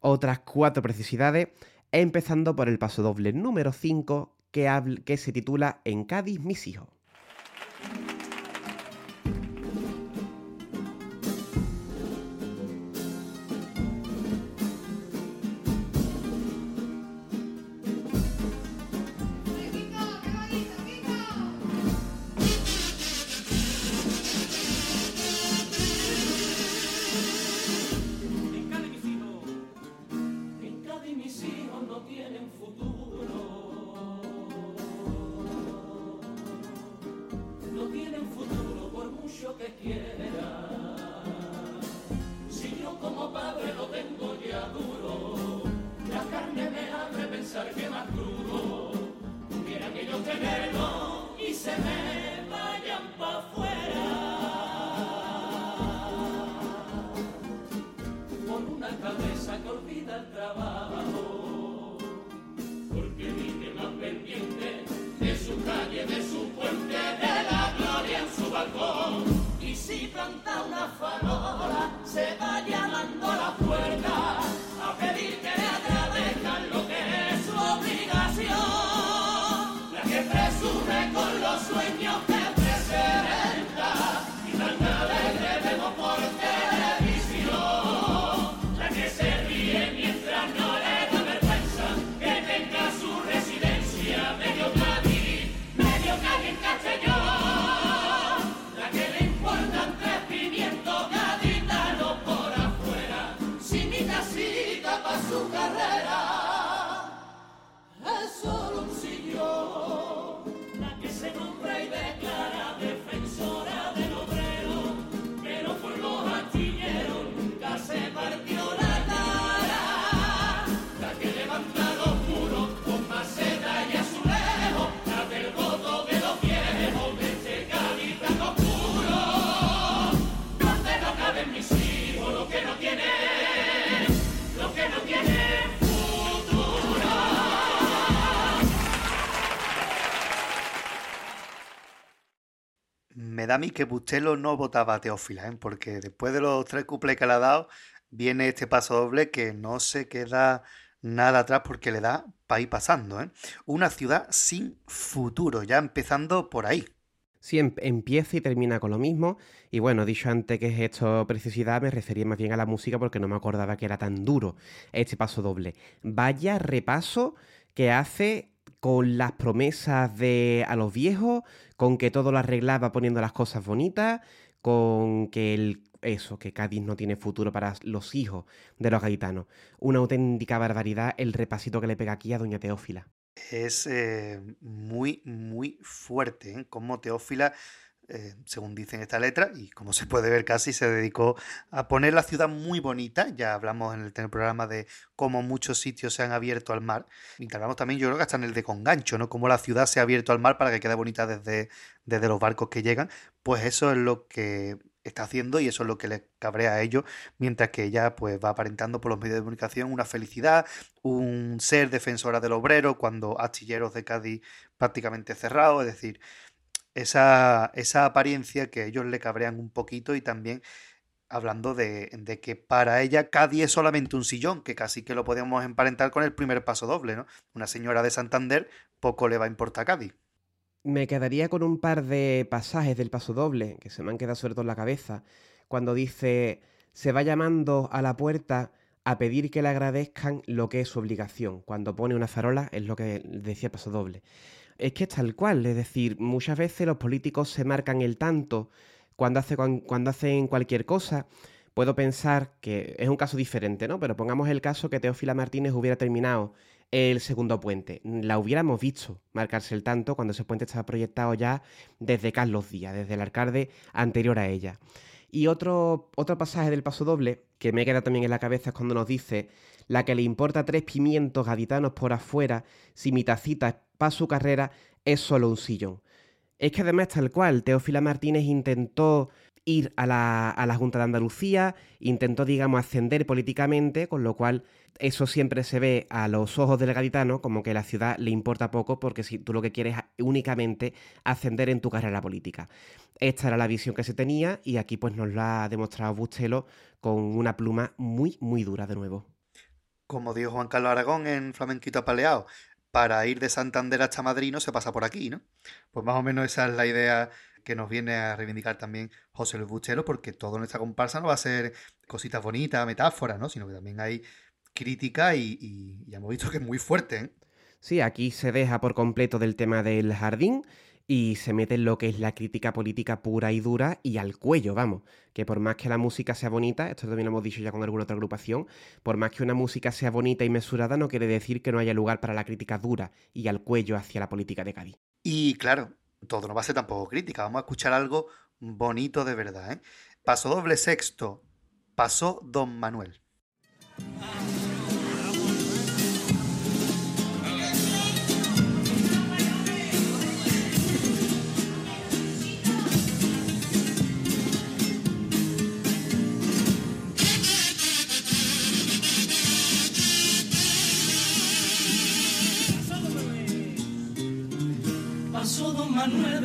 otras cuatro precisidades, empezando por el pasodoble número 5, que, que se titula En Cádiz, mis hijos. Da a mí que Bustelo no votaba a Teófila, ¿eh? porque después de los tres cuples que le ha dado, viene este paso doble que no se queda nada atrás porque le da para ir pasando. ¿eh? Una ciudad sin futuro, ya empezando por ahí. Sí, em, empieza y termina con lo mismo. Y bueno, dicho antes que es esto preciosidad, me refería más bien a la música porque no me acordaba que era tan duro este paso doble. Vaya repaso que hace con las promesas de a los viejos, con que todo lo arreglaba poniendo las cosas bonitas, con que el, eso, que Cádiz no tiene futuro para los hijos de los gaditanos. Una auténtica barbaridad el repasito que le pega aquí a Doña Teófila es eh, muy, muy fuerte. ¿eh? Como Teófila, eh, según dice en esta letra, y como se puede ver casi, se dedicó a poner la ciudad muy bonita. Ya hablamos en el, programa de cómo muchos sitios se han abierto al mar. Y hablamos también, yo creo que hasta en el de Congancho, ¿no? Cómo la ciudad se ha abierto al mar para que quede bonita desde, desde los barcos que llegan. Pues eso es lo que está haciendo y eso es lo que le cabrea a ellos, mientras que ella pues va aparentando por los medios de comunicación una felicidad, un ser defensora del obrero cuando astilleros de Cádiz prácticamente cerrados, es decir, esa, esa apariencia que ellos le cabrean un poquito y también hablando de, de, que para ella Cádiz es solamente un sillón, que casi que lo podemos emparentar con el primer paso doble, ¿no? Una señora de Santander poco le va a importar a Cádiz me quedaría con un par de pasajes del paso doble que se me han quedado sueltos en la cabeza. Cuando dice, se va llamando a la puerta a pedir que le agradezcan lo que es su obligación. Cuando pone una farola es lo que decía el paso doble. Es que es tal cual, es decir, muchas veces los políticos se marcan el tanto cuando, cuando hacen cualquier cosa. Puedo pensar que es un caso diferente, ¿no? Pero pongamos el caso que Teófila Martínez hubiera terminado el segundo puente. La hubiéramos visto marcarse el tanto cuando ese puente estaba proyectado ya desde Carlos Díaz, desde el alcalde anterior a ella. Y otro, otro pasaje del paso doble que me queda también en la cabeza es cuando nos dice la que le importa tres pimientos gaditanos por afuera, si mi tacita para su carrera es solo un sillón. Es que además tal cual, Teófila Martínez intentó ir a la, a la Junta de Andalucía, intentó, digamos, ascender políticamente, con lo cual eso siempre se ve a los ojos del gaditano como que la ciudad le importa poco porque si tú lo que quieres es únicamente ascender en tu carrera política. Esta era la visión que se tenía y aquí pues nos lo ha demostrado Bustelo con una pluma muy, muy dura de nuevo. Como dijo Juan Carlos Aragón en Flamenquito Apaleado, para ir de Santander hasta Madrid no se pasa por aquí, ¿no? Pues más o menos esa es la idea que nos viene a reivindicar también José Luis Bustelo, porque todo en esta comparsa no va a ser cositas bonitas, metáforas, ¿no? Sino que también hay crítica y, ya hemos visto que es muy fuerte. ¿eh? Sí, aquí se deja por completo del tema del jardín y se mete en lo que es la crítica política pura y dura y al cuello, vamos. Que por más que la música sea bonita, esto también lo hemos dicho ya con alguna otra agrupación, por más que una música sea bonita y mesurada, no quiere decir que no haya lugar para la crítica dura y al cuello hacia la política de Cádiz. Y claro, todo no va a ser tampoco crítica, vamos a escuchar algo bonito de verdad. ¿eh? Paso doble sexto, pasó Don Manuel.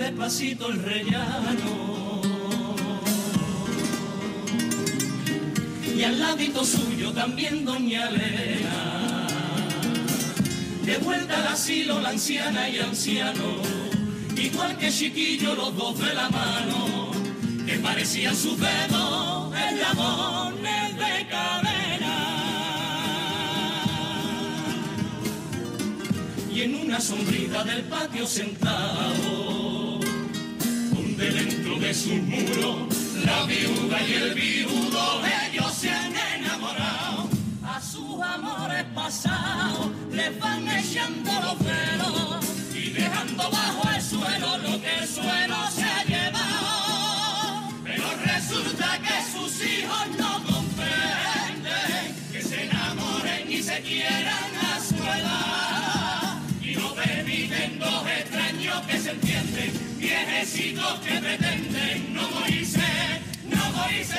Despacito el rellano y al lado suyo también doña Elena. De vuelta al asilo la anciana y anciano, igual que chiquillo los dos de la mano, que parecían sus dedos eslabones de cadena. Y en una sombrita del patio sentado, dentro de sus muros la viuda y el viudo, ellos se han enamorado. A sus amores pasados les van echando los velos y dejando bajo el suelo lo que el suelo se ha llevado. Pero resulta que sus hijos no comprenden que se enamoren y se quieran a su edad. Y no permiten dos extraños que se entienden, viejecitos que pretenden no morirse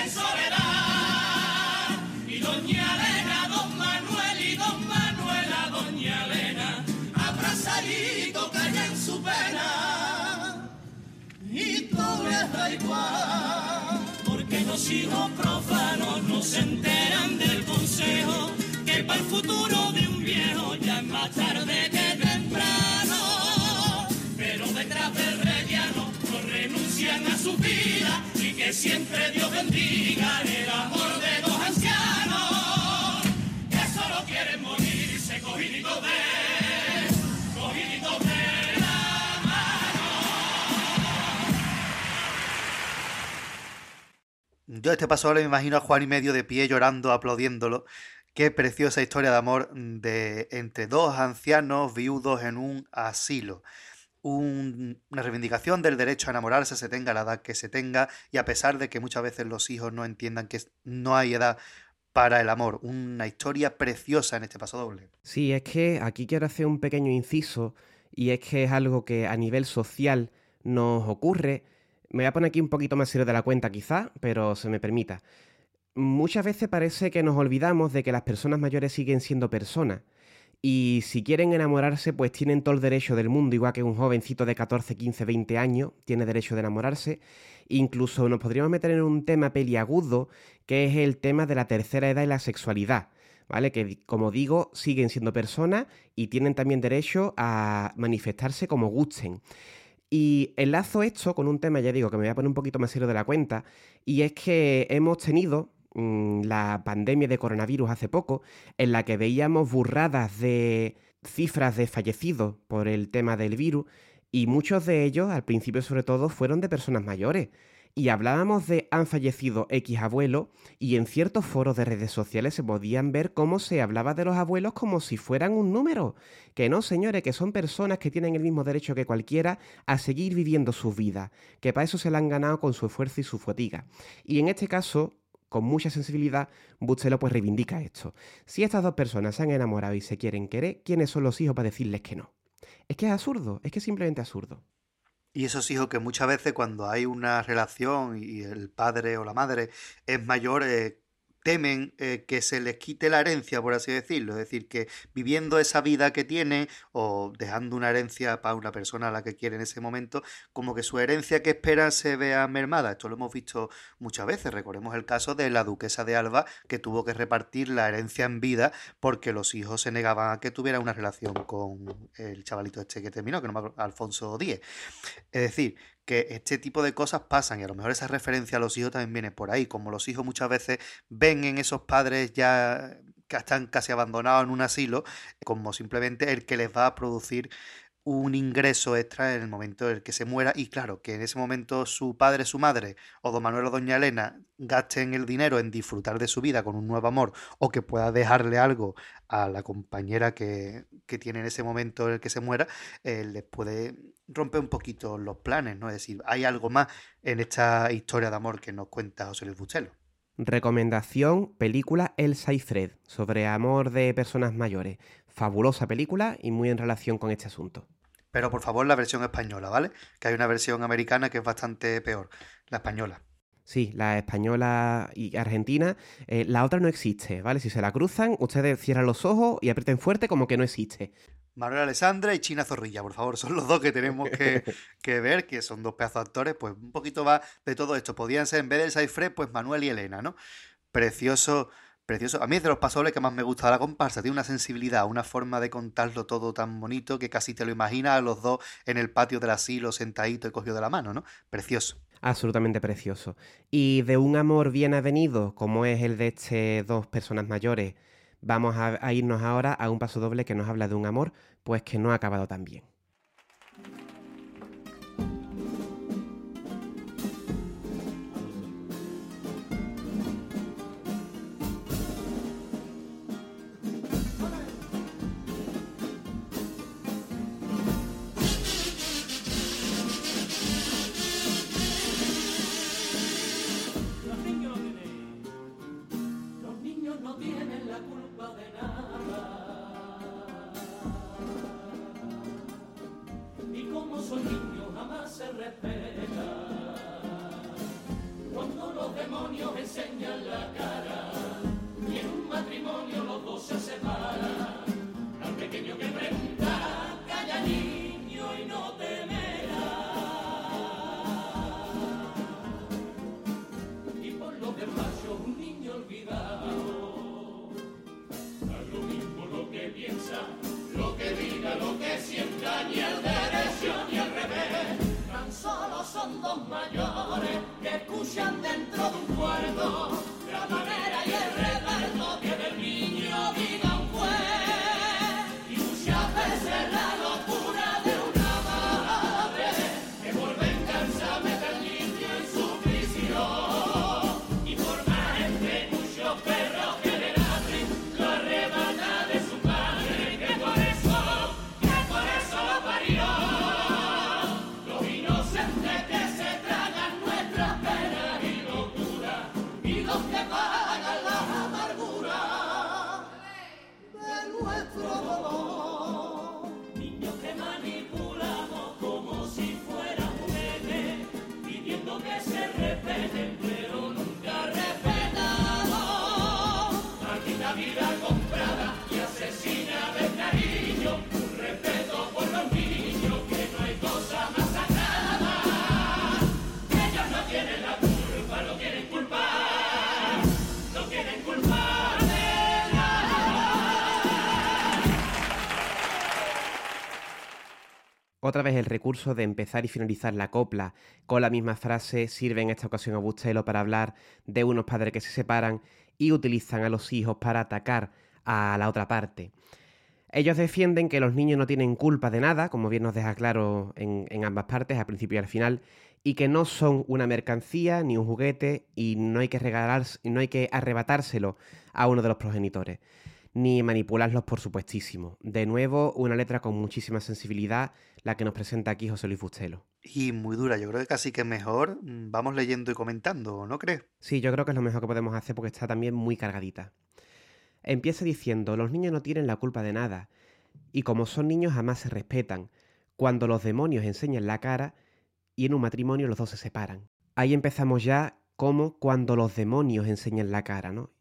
en soledad. Y doña Elena, don Manuel y don Manuel a doña Elena, abrazadito callan su pena. Y todo da igual. Porque los hijos profanos no se enteran del consejo que para el futuro de un viejo ya es más tarde siempre Dios bendiga el amor de dos ancianos que solo quieren morirse cogiditos de, cogiditos de la mano. Yo a este paso le imagino a Juan y medio de pie llorando, aplaudiéndolo. Qué preciosa historia de amor de entre dos ancianos viudos en un asilo. Un- una reivindicación del derecho a enamorarse, se tenga la edad que se tenga, y a pesar de que muchas veces los hijos no entiendan que no hay edad para el amor. Una historia preciosa en este paso doble. Sí, es que aquí quiero hacer un pequeño inciso y es que es algo que a nivel social nos ocurre. Me voy a poner aquí un poquito más serio de la cuenta quizá, pero se me permita. Muchas veces parece que nos olvidamos de que las personas mayores siguen siendo personas. Y si quieren enamorarse, pues tienen todo el derecho del mundo, igual que un jovencito de 14, 15, 20 años tiene derecho de enamorarse. Incluso nos podríamos meter en un tema peliagudo, que es el tema de la tercera edad y la sexualidad. ¿Vale? Que como digo, siguen siendo personas y tienen también derecho a manifestarse como gusten. Y enlazo esto con un tema, ya digo, que me voy a poner un poquito más serio de la cuenta, y es que hemos tenido mm, la pandemia de coronavirus hace poco, en la que veíamos burradas de cifras de fallecidos por el tema del virus, y muchos de ellos, al principio sobre todo, fueron de personas mayores. Y hablábamos de han fallecido X abuelos y en ciertos foros de redes sociales se podían ver cómo se hablaba de los abuelos como si fueran un número. Que no, señores, que son personas que tienen el mismo derecho que cualquiera a seguir viviendo sus vidas, que para eso se la han ganado con su esfuerzo y su fatiga. Y en este caso, con mucha sensibilidad, Bustelo pues reivindica esto. Si estas dos personas se han enamorado y se quieren querer, ¿quiénes son los hijos para decirles que no? Es que es absurdo, es que es simplemente absurdo. Y esos hijos que muchas veces cuando hay una relación y el padre o la madre es mayor, eh, temen eh, que se les quite la herencia, por así decirlo. Es decir, que viviendo esa vida que tienen o dejando una herencia para una persona a la que quiere en ese momento, como que su herencia que esperan se vea mermada. Esto lo hemos visto muchas veces. Recordemos el caso de la duquesa de Alba, que tuvo que repartir la herencia en vida porque los hijos se negaban a que tuviera una relación con el chavalito este que terminó, que no me acuerdo, Alfonso X. Es decir, que este tipo de cosas pasan y a lo mejor esa referencia a los hijos también viene por ahí, como los hijos muchas veces ven en esos padres ya que están casi abandonados en un asilo, como simplemente el que les va a producir un ingreso extra en el momento en el que se muera. Y claro, que en ese momento su padre, su madre o don Manuel o doña Elena gasten el dinero en disfrutar de su vida con un nuevo amor o que pueda dejarle algo a la compañera que, que tiene en ese momento en el que se muera, eh, les puede romper un poquito los planes, ¿no? Es decir, hay algo más en esta historia de amor que nos cuenta José Luis Bustelo. Recomendación, película Elsa y Fred, sobre amor de personas mayores. Fabulosa película y muy en relación con este asunto. Pero por favor la versión española, ¿vale? Que hay una versión americana que es bastante peor, la española. Sí, la española y argentina, eh, la otra no existe, ¿vale? Si se la cruzan, ustedes cierran los ojos y aprieten fuerte como que no existe. Manuel Alessandra y China Zorrilla, por favor, son los dos que tenemos que, que ver, que son dos pedazos de actores, pues un poquito va de todo esto. Podían ser, en vez del Saifred, pues Manuel y Elena, ¿no? Precioso, precioso. A mí es de los pasobles que más me gusta la comparsa. Tiene una sensibilidad, una forma de contarlo todo tan bonito que casi te lo imaginas a los dos en el patio del asilo, sentadito y cogido de la mano, ¿no? Precioso. Absolutamente precioso. Y de un amor bien avenido, como es el de este dos personas mayores, vamos a, irnos ahora a un paso doble que nos habla de un amor, pues que no ha acabado tan bien. respeta. Cuando los demonios enseñan la cara y en un matrimonio los dos se separan, al pequeño que pregunta, calla niño y no temerá. Y por lo que demachos un niño olvidado, da lo mismo lo que piensa, lo que diga, lo que sienta ni el derecho son dos mayores que escuchan dentro de un cuerno la manera y el rey. Vez el recurso de empezar y finalizar la copla con la misma frase sirve en esta ocasión a Bustelo para hablar de unos padres que se separan y utilizan a los hijos para atacar a la otra parte. Ellos defienden que los niños no tienen culpa de nada, como bien nos deja claro en, en ambas partes, al principio y al final, y que no son una mercancía ni un juguete y no hay que regalar, no hay que arrebatárselo a uno de los progenitores ni manipularlos, por supuestísimo. De nuevo, una letra con muchísima sensibilidad, la que nos presenta aquí José Luis Bustelo. Y muy dura, yo creo que casi que mejor mm, vamos leyendo y comentando, ¿no crees? Sí, yo creo que es lo mejor que podemos hacer porque está también muy cargadita. Empieza diciendo, los niños no tienen la culpa de nada, y como son niños jamás se respetan, cuando los demonios enseñan la cara y en un matrimonio los dos se separan. Ahí empezamos ya como cuando los demonios enseñan la cara, ¿no?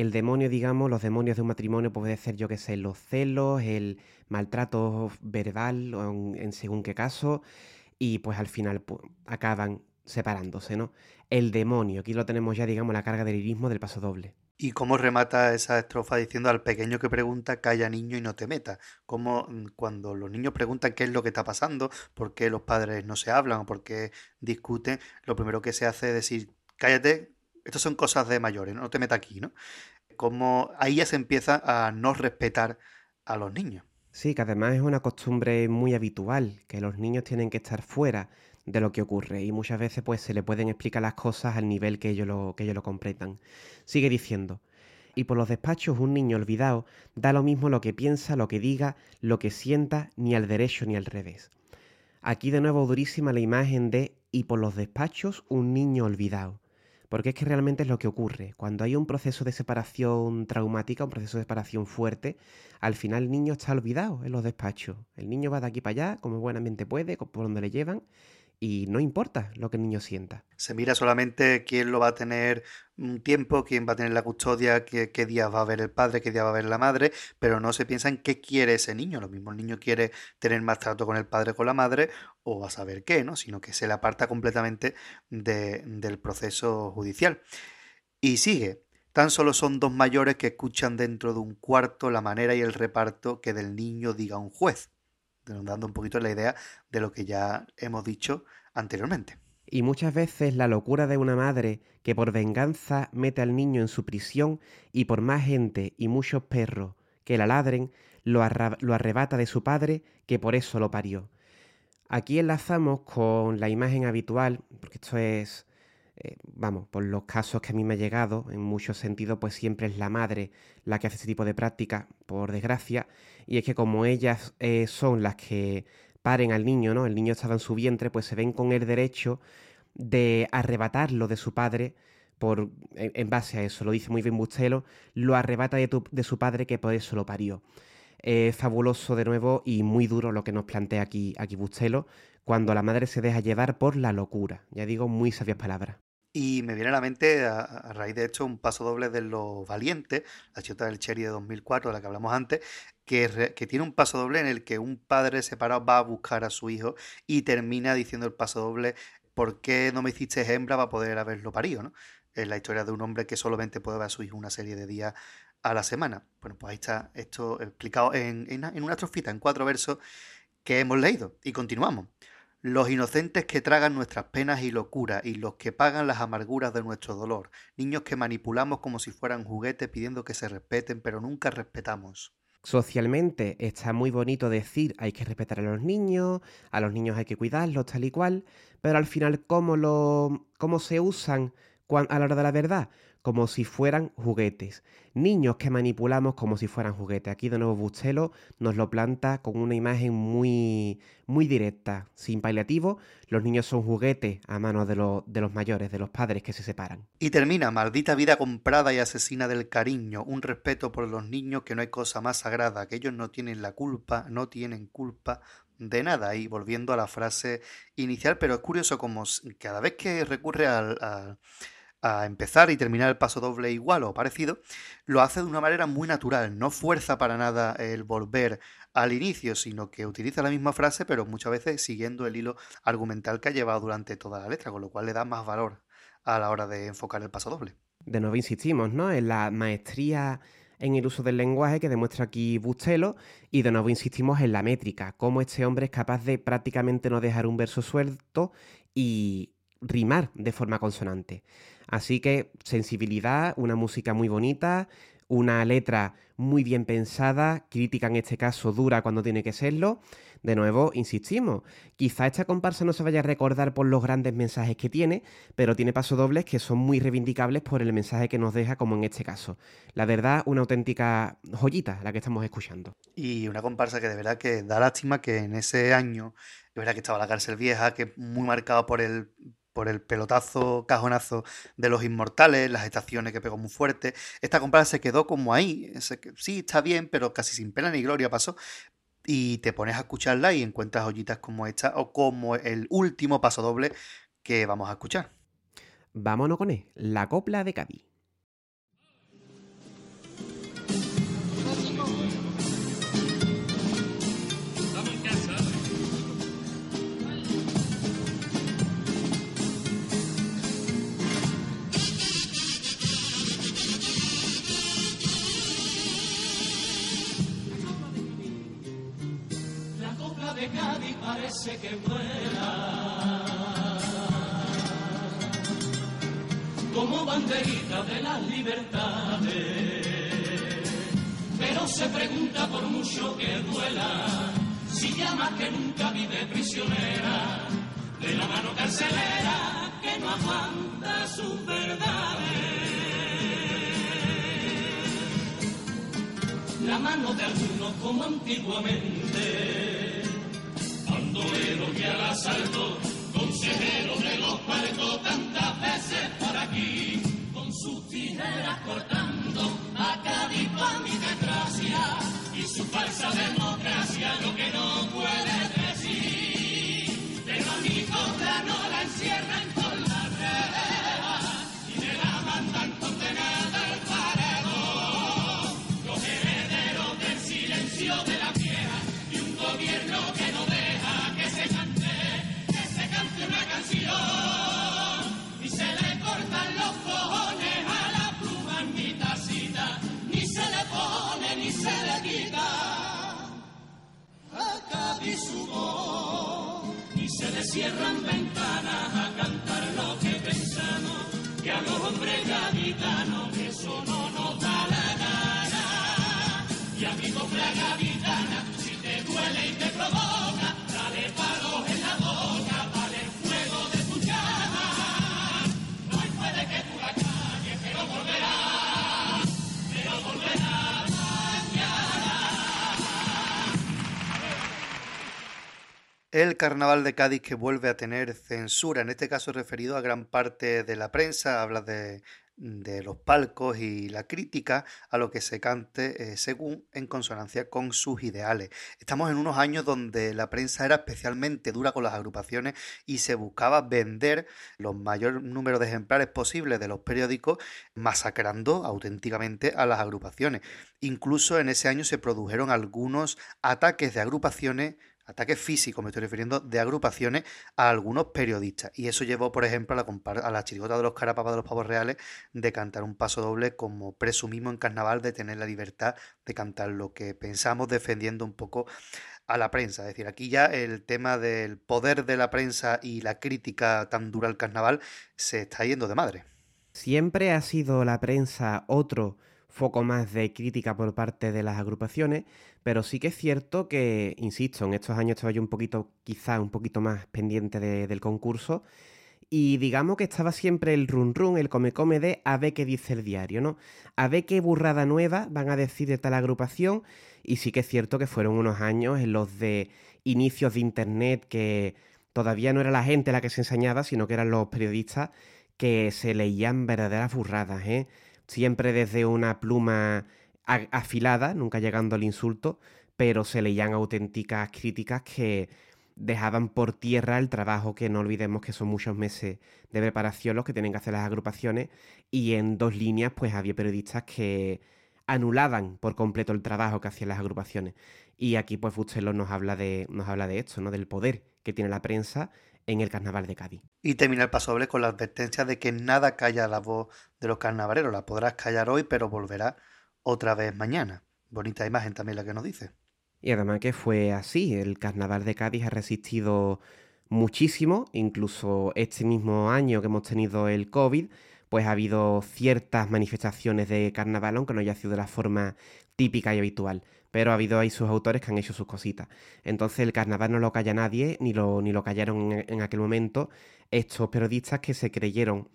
El demonio, digamos, los demonios de un matrimonio puede ser, yo qué sé, los celos, el maltrato verbal, en, en según qué caso, y pues al final acaban separándose, ¿no? El demonio, aquí lo tenemos ya, digamos, la carga del lirismo del paso doble. Y cómo remata esa estrofa diciendo al pequeño que pregunta, calla niño y no te metas. Como mm, cuando los niños preguntan qué es lo que está pasando, por qué los padres no se hablan o por qué discuten, lo primero que se hace es decir, cállate, estas son cosas de mayores, no te metas aquí, ¿no? Como ahí ya se empieza a no respetar a los niños. Sí, que además es una costumbre muy habitual, que los niños tienen que estar fuera de lo que ocurre y muchas veces pues se le pueden explicar las cosas al nivel que ellos lo, que ellos lo completan. Sigue diciendo, y por los despachos un niño olvidado da lo mismo lo que piensa, lo que diga, lo que sienta, ni al derecho ni al revés. Aquí de nuevo durísima la imagen de y por los despachos un niño olvidado. Porque es que realmente es lo que ocurre. Cuando hay un proceso de separación traumática, un proceso de separación fuerte, al final el niño está olvidado en los despachos. El niño va de aquí para allá, como buenamente puede, por donde le llevan, y no importa lo que el niño sienta. Se mira solamente quién lo va a tener un tiempo, quién va a tener la custodia, qué, qué días va a ver el padre, qué día va a ver la madre, pero no se piensa en qué quiere ese niño. Lo mismo el niño quiere tener más trato con el padre o con la madre, o a saber qué, ¿no? Sino que se le aparta completamente de, del proceso judicial. Y sigue. Tan solo son dos mayores que escuchan dentro de un cuarto la manera y el reparto que del niño diga un juez dando un poquito la idea de lo que ya hemos dicho anteriormente. Y muchas veces la locura de una madre que por venganza mete al niño en su prisión y por más gente y muchos perros que la ladren, lo, lo arrebata de su padre que por eso lo parió. Aquí enlazamos con la imagen habitual, porque esto es, eh, vamos, por los casos que a mí me ha llegado, en muchos sentidos, pues siempre es la madre la que hace este tipo de práctica, por desgracia, y es que como ellas eh, son las que paren al niño, ¿no? El niño estaba en su vientre, pues se ven con el derecho de arrebatarlo de su padre por, en, base a eso, lo dice muy bien Bustelo, lo arrebata de, su padre que por eso lo parió. Es fabuloso de nuevo y muy duro lo que nos plantea aquí, aquí Bustelo, cuando la madre se deja llevar por la locura. Ya digo, muy sabias palabras. Y me viene a la mente, a, raíz de esto, un paso doble de Los Valientes, la chota del Cherry de 2004, de la que hablamos antes, que, tiene un paso doble en el que un padre separado va a buscar a su hijo y termina diciendo el paso doble, ¿por qué no me hiciste hembra para poder haberlo parido? ¿no? Es la historia de un hombre que solamente puede ver a su hijo una serie de días a la semana. Bueno, pues ahí está esto explicado en, en, en una estrofita, en cuatro versos que hemos leído. Y continuamos. Los inocentes que tragan nuestras penas y locuras y los que pagan las amarguras de nuestro dolor, niños que manipulamos como si fueran juguetes pidiendo que se respeten pero nunca respetamos. Socialmente está muy bonito decir hay que respetar a los niños, a los niños hay que cuidarlos tal y cual, pero al final cómo, lo, cómo se usan a la hora de la verdad, como si fueran juguetes. Niños que manipulamos como si fueran juguetes. Aquí de nuevo Bustelo nos lo planta con una imagen muy, muy directa, sin paliativo. Los niños son juguetes a manos de, de los mayores, de los padres que se separan. Y termina, maldita vida comprada y asesina del cariño, un respeto por los niños que no hay cosa más sagrada, que ellos no tienen la culpa, no tienen culpa de nada. Y volviendo a la frase inicial, pero es curioso como cada vez que recurre al a empezar y terminar el paso doble igual o parecido, lo hace de una manera muy natural, no fuerza para nada el volver al inicio, sino que utiliza la misma frase, pero muchas veces siguiendo el hilo argumental que ha llevado durante toda la letra, con lo cual le da más valor a la hora de enfocar el paso doble. De nuevo insistimos, ¿no? En la maestría en el uso del lenguaje que demuestra aquí Bustelo y de nuevo insistimos en la métrica, cómo este hombre es capaz de prácticamente no dejar un verso suelto y rimar de forma consonante. Así que sensibilidad, una música muy bonita, una letra muy bien pensada, crítica en este caso dura cuando tiene que serlo. De nuevo, insistimos, quizá esta comparsa no se vaya a recordar por los grandes mensajes que tiene, pero tiene pasodobles que son muy reivindicables por el mensaje que nos deja, como en este caso. La verdad, una auténtica joyita la que estamos escuchando. Y una comparsa que de verdad que da lástima que en ese año, de verdad que estaba la cárcel vieja, que muy marcada por el por el pelotazo, cajonazo de los inmortales, las estaciones que pegó muy fuerte. Esta comparsa se quedó como ahí. Sí, está bien, pero casi sin pena ni gloria pasó. Y te pones a escucharla y encuentras joyitas como esta o como el último paso doble que vamos a escuchar. Vámonos con él, la copla de Cádiz. Que vuela como banderita de las libertades. Pero se pregunta por mucho que duela, si llama que nunca vive prisionera de la mano carcelera que no aguanta sus verdades. La mano de algunos como antiguamente bandolero que al El carnaval de Cádiz que vuelve a tener censura, en este caso referido a gran parte de la prensa, habla de, los palcos y la crítica a lo que se cante eh, según en consonancia con sus ideales. Estamos en unos años donde la prensa era especialmente dura con las agrupaciones y se buscaba vender los mayor número de ejemplares posibles de los periódicos, masacrando auténticamente a las agrupaciones. Incluso en ese año se produjeron algunos ataques de agrupaciones ataques físicos, me estoy refiriendo, de agrupaciones a algunos periodistas. Y eso llevó, por ejemplo, a la, a la chirigota de los carapapas de los pavos reales de cantar un paso doble como presumimos en carnaval de tener la libertad de cantar lo que pensamos, defendiendo un poco a la prensa. Es decir, aquí ya el tema del poder de la prensa y la crítica tan dura al carnaval se está yendo de madre. Siempre ha sido la prensa otro foco más de crítica por parte de las agrupaciones, pero sí que es cierto que, insisto, en estos años estaba yo un poquito, quizá un poquito más pendiente del concurso, y digamos que estaba siempre el run run, el come come de a ver qué dice el diario, ¿no? A ver qué burrada nueva van a decir de tal agrupación, y sí que es cierto que fueron unos años en los de inicios de internet que todavía no era la gente la que se ensañaba, sino que eran los periodistas que se leían verdaderas burradas, ¿eh? Siempre desde una pluma afilada, nunca llegando al insulto, pero se leían auténticas críticas que dejaban por tierra el trabajo que no olvidemos que son muchos meses de preparación los que tienen que hacer las agrupaciones y en dos líneas pues había periodistas que anulaban por completo el trabajo que hacían las agrupaciones y aquí pues Fustelo nos habla de nos habla de esto, ¿no? del poder que tiene la prensa en el carnaval de Cádiz. Y termina el pasoble con la advertencia de que nada calla la voz de los carnavaleros. La podrás callar hoy, pero volverá otra vez mañana. Bonita imagen también la que nos dice. Y además que fue así. El carnaval de Cádiz ha resistido muchísimo, incluso este mismo año que hemos tenido el COVID, pues ha habido ciertas manifestaciones de carnaval, aunque no haya sido de la forma típica y habitual pero ha habido ahí sus autores que han hecho sus cositas. Entonces el carnaval no lo calla nadie, ni lo, ni lo callaron en, aquel momento estos periodistas que se creyeron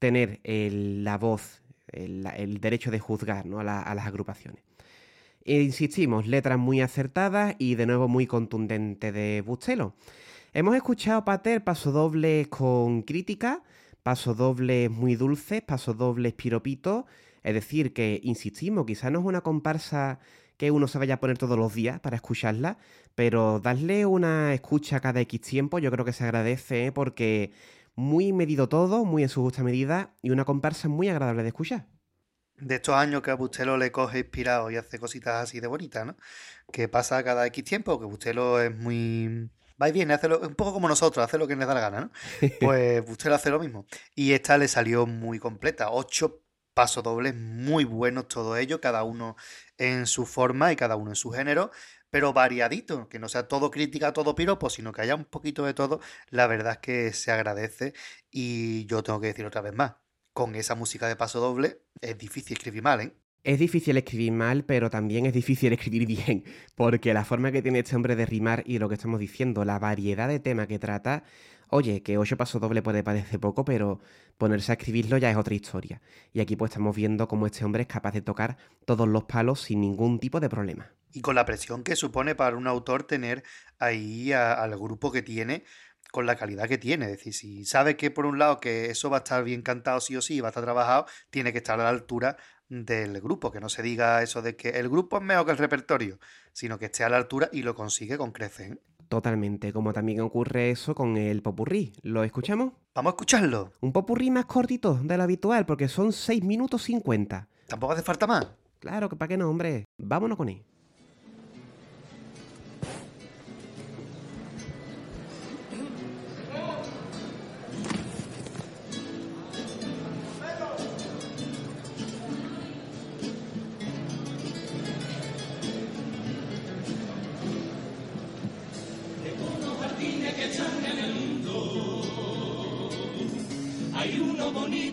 tener la voz, el, derecho de juzgar ¿no? a, las agrupaciones. E insistimos, letras muy acertadas y de nuevo muy contundente de Bustelo. Hemos escuchado Pater pasodobles con crítica, pasodobles muy dulces, pasodobles piropitos, es decir, que insistimos, quizás no es una comparsa que uno se vaya a poner todos los días para escucharla, pero darle una escucha cada X tiempo yo creo que se agradece ¿eh? porque muy medido todo, muy en su justa medida y una comparsa muy agradable de escuchar. De estos años que a Bustelo le coge inspirado y hace cositas así de bonitas, ¿no? Que pasa cada X tiempo, que Bustelo es muy... Va y viene, hace un poco como nosotros, hace lo que les da la gana, ¿no? Pues Bustelo hace lo mismo. Y esta le salió muy completa, ocho paso dobles muy buenos todo ello, cada uno en su forma y cada uno en su género, pero variadito, que no sea todo crítica, todo piropo, sino que haya un poquito de todo, la verdad es que se agradece y yo tengo que decir otra vez más, con esa música de paso doble es difícil escribir mal, ¿eh? Es difícil escribir mal, pero también es difícil escribir bien, porque la forma que tiene este hombre de rimar y lo que estamos diciendo, la variedad de temas que trata, Oye, que 8 pasos doble puede parecer poco, pero ponerse a escribirlo ya es otra historia. Y aquí pues estamos viendo cómo este hombre es capaz de tocar todos los palos sin ningún tipo de problema. Y con la presión que supone para un autor tener ahí al grupo que tiene con la calidad que tiene. Es decir, si sabe que por un lado que eso va a estar bien cantado sí o sí, va a estar trabajado, tiene que estar a la altura del grupo, que no se diga eso de que el grupo es mejor que el repertorio, sino que esté a la altura y lo consigue con creces. Totalmente, como también ocurre eso con el popurrí. ¿Lo escuchamos? Vamos a escucharlo. Un popurrí más cortito de lo habitual, porque son 6 minutos 50. Tampoco hace falta más. Claro, que para qué no, hombre. Vámonos con él.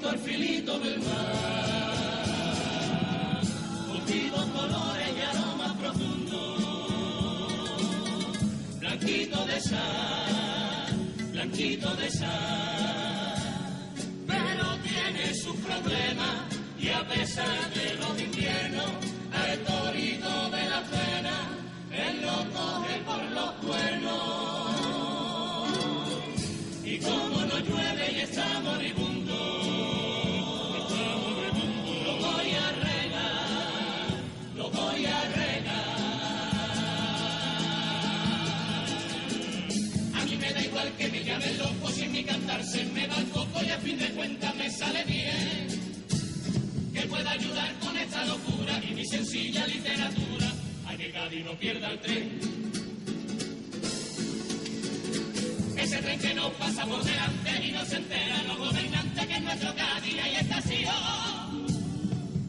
filito al filito del mar. Cultivos, colores y aromas profundos. Blanquito de sal, blanquito de sal. Pero tiene sus problemas y a pesar de los inviernos. de me sale bien, que pueda ayudar con esta locura y mi sencilla literatura a que Cádiz no pierda el tren. Ese tren que nos pasa por delante y no se entera los gobernantes que es nuestro Cádiz y estación.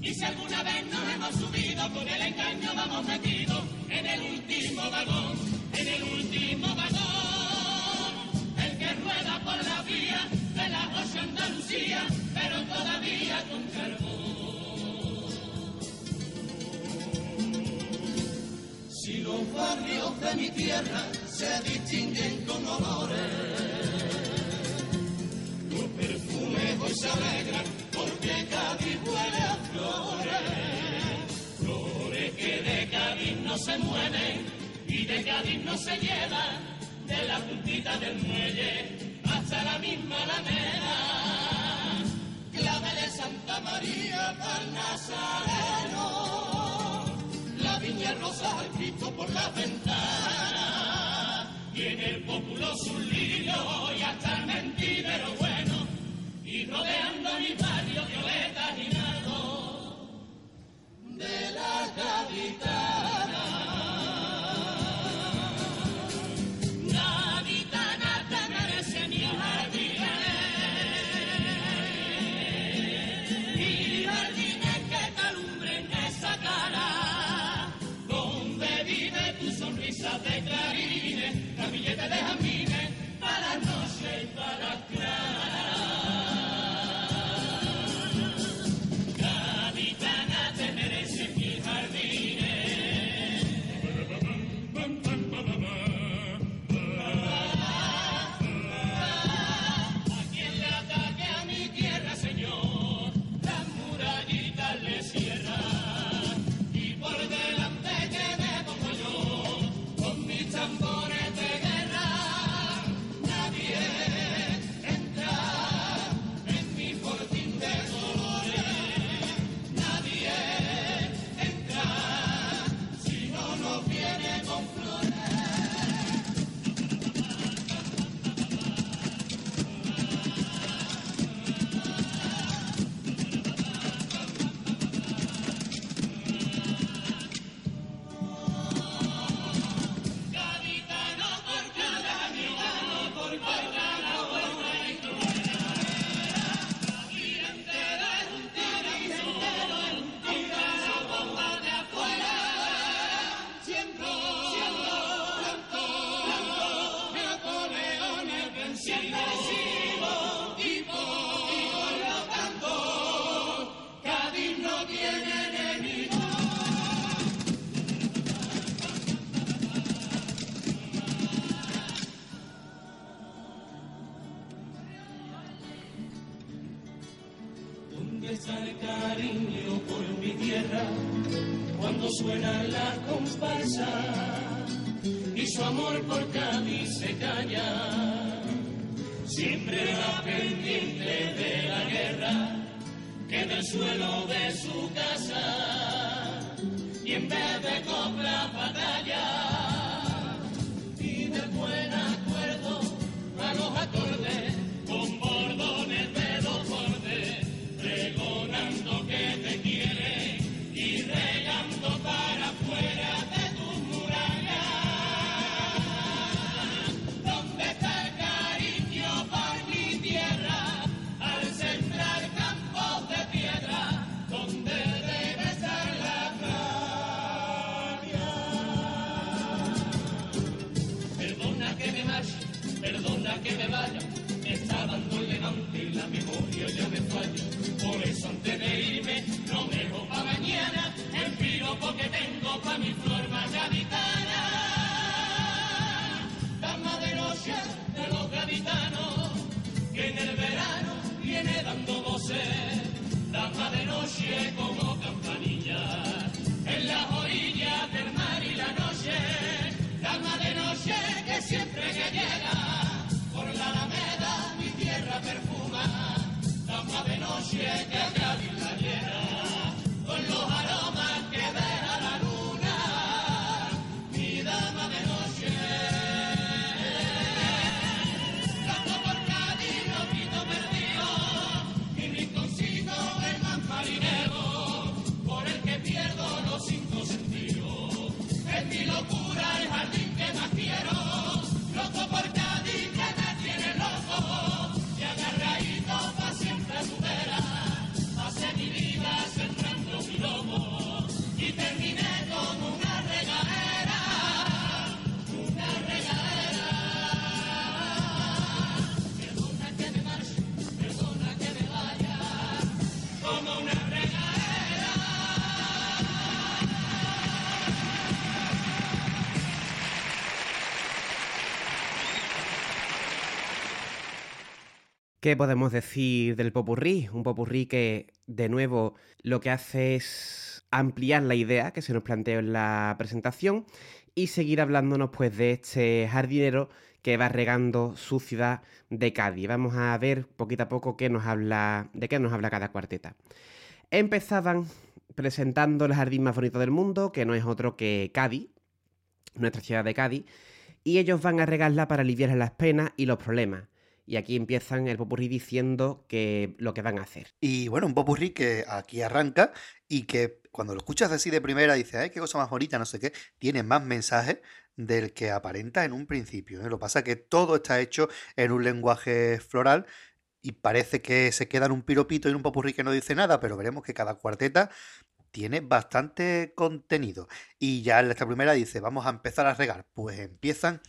Y si alguna vez nos hemos subido con el engaño vamos metidos en el último vagón, en el último vagón, el que rueda por la vía pero todavía con carbón. Si los barrios de mi tierra se distinguen con olores, los perfumes hoy se alegran porque Cádiz huele a flores, flores que de Cádiz no se mueven y de Cádiz no se llevan, de la puntita del muelle hasta la misma alameda clave de Santa María para Nazareno, la viña rosa al Cristo por la ventana, y en el populo su lilo y hasta el mentidero bueno, y rodeando mi barrio violeta y de la capitana. ¿Qué podemos decir del popurrí? Un popurrí que, de nuevo, lo que hace es ampliar la idea que se nos planteó en la presentación y seguir hablándonos pues de este jardinero que va regando su ciudad de Cádiz. Vamos a ver poquito a poco qué nos habla, de qué nos habla cada cuarteta. Empezaban presentando el jardín más bonito del mundo, que no es otro que Cádiz, nuestra ciudad de Cádiz, y ellos van a regarla para aliviar las penas y los problemas. Y aquí empiezan el popurrí diciendo que lo que van a hacer. Y bueno, un popurrí que aquí arranca y que cuando lo escuchas así de primera dices, ay, qué cosa más bonita, no sé qué, tiene más mensajes del que aparenta en un principio. ¿eh? Lo que pasa es que todo está hecho en un lenguaje floral y parece que se queda en un piropito y en un popurrí que no dice nada, pero veremos que cada cuarteta tiene bastante contenido. Y ya en esta primera dice, vamos a empezar a regar. Pues empiezan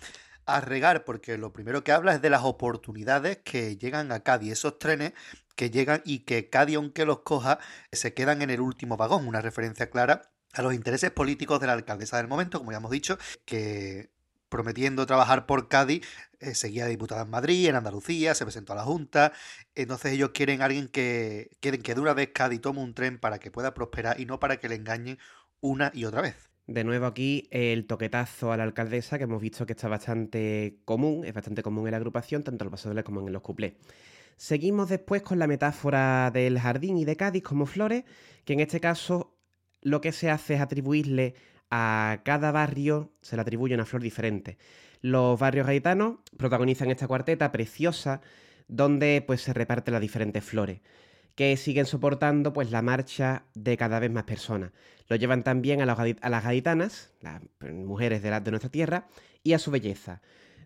a regar, porque lo primero que habla es de las oportunidades que llegan a Cádiz, esos trenes que llegan y que Cádiz, aunque los coja, se quedan en el último vagón, una referencia clara a los intereses políticos de la alcaldesa del momento, como ya hemos dicho, que prometiendo trabajar por Cádiz, eh, seguía diputada en Madrid, en Andalucía, se presentó a la Junta, entonces ellos quieren a alguien que quieren que de una vez Cádiz tome un tren para que pueda prosperar y no para que le engañen una y otra vez. De nuevo aquí el toquetazo a la alcaldesa, que hemos visto que está bastante común, es bastante común en la agrupación, tanto en los pasodobles como en los cuplés. Seguimos después con la metáfora del jardín y de Cádiz como flores, que en este caso lo que se hace es atribuirle a cada barrio, se le atribuye una flor diferente. Los barrios gaitanos protagonizan esta cuarteta preciosa, donde pues se reparten las diferentes flores que siguen soportando pues la marcha de cada vez más personas. Lo llevan también a, las gaditanas, las mujeres de, de nuestra tierra, y a su belleza.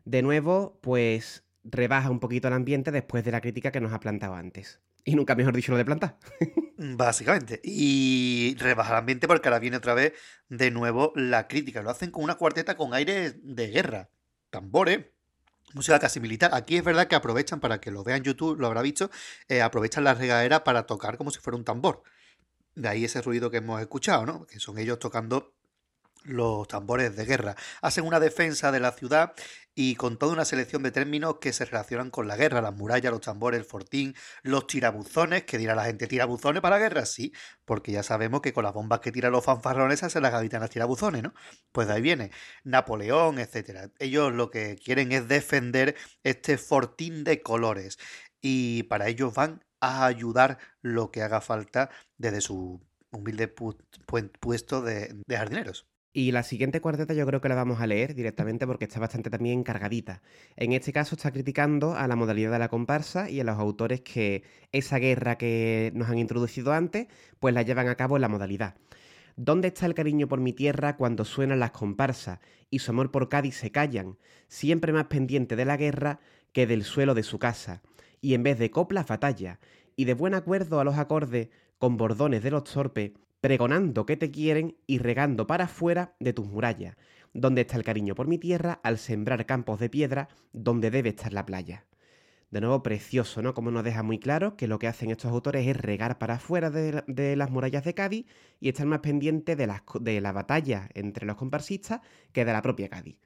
De nuevo, pues rebaja un poquito el ambiente después de la crítica que nos ha plantado antes. Y nunca mejor dicho lo de plantar. Básicamente. Y rebaja el ambiente porque ahora viene otra vez de nuevo la crítica. Lo hacen con una cuarteta con aire de guerra. Tambores, música casi militar. Aquí es verdad que aprovechan, para que lo vean YouTube, lo habrá visto, eh, aprovechan la regadera para tocar como si fuera un tambor. De ahí ese ruido que hemos escuchado, ¿no? Que son ellos tocando los tambores de guerra. Hacen una defensa de la ciudad y con toda una selección de términos que se relacionan con la guerra, las murallas, los tambores, el fortín, los tirabuzones, que dirá la gente, tirabuzones para la guerra, sí, porque ya sabemos que con las bombas que tiran los fanfarrones hacen las gaditanas tirabuzones, ¿no? Pues de ahí viene Napoleón, etcétera. Ellos lo que quieren es defender este fortín de colores y para ellos van a ayudar lo que haga falta desde su humilde puesto de jardineros. Y la siguiente cuarteta yo creo que la vamos a leer directamente porque está bastante también cargadita. En este caso está criticando a la modalidad de la comparsa y a los autores que esa guerra que nos han introducido antes, pues la llevan a cabo en la modalidad. ¿Dónde está el cariño por mi tierra cuando suenan las comparsas y su amor por Cádiz se callan, siempre más pendiente de la guerra que del suelo de su casa? Y en vez de coplas batalla, y de buen acuerdo a los acordes, con bordones de los torpes, pregonando que te quieren y regando para afuera de tus murallas, donde está el cariño por mi tierra al sembrar campos de piedra donde debe estar la playa. De nuevo, precioso, ¿no? Como nos deja muy claro que lo que hacen estos autores es regar para afuera de, las murallas de Cádiz y estar más pendiente de, de la batalla entre los comparsistas que de la propia Cádiz.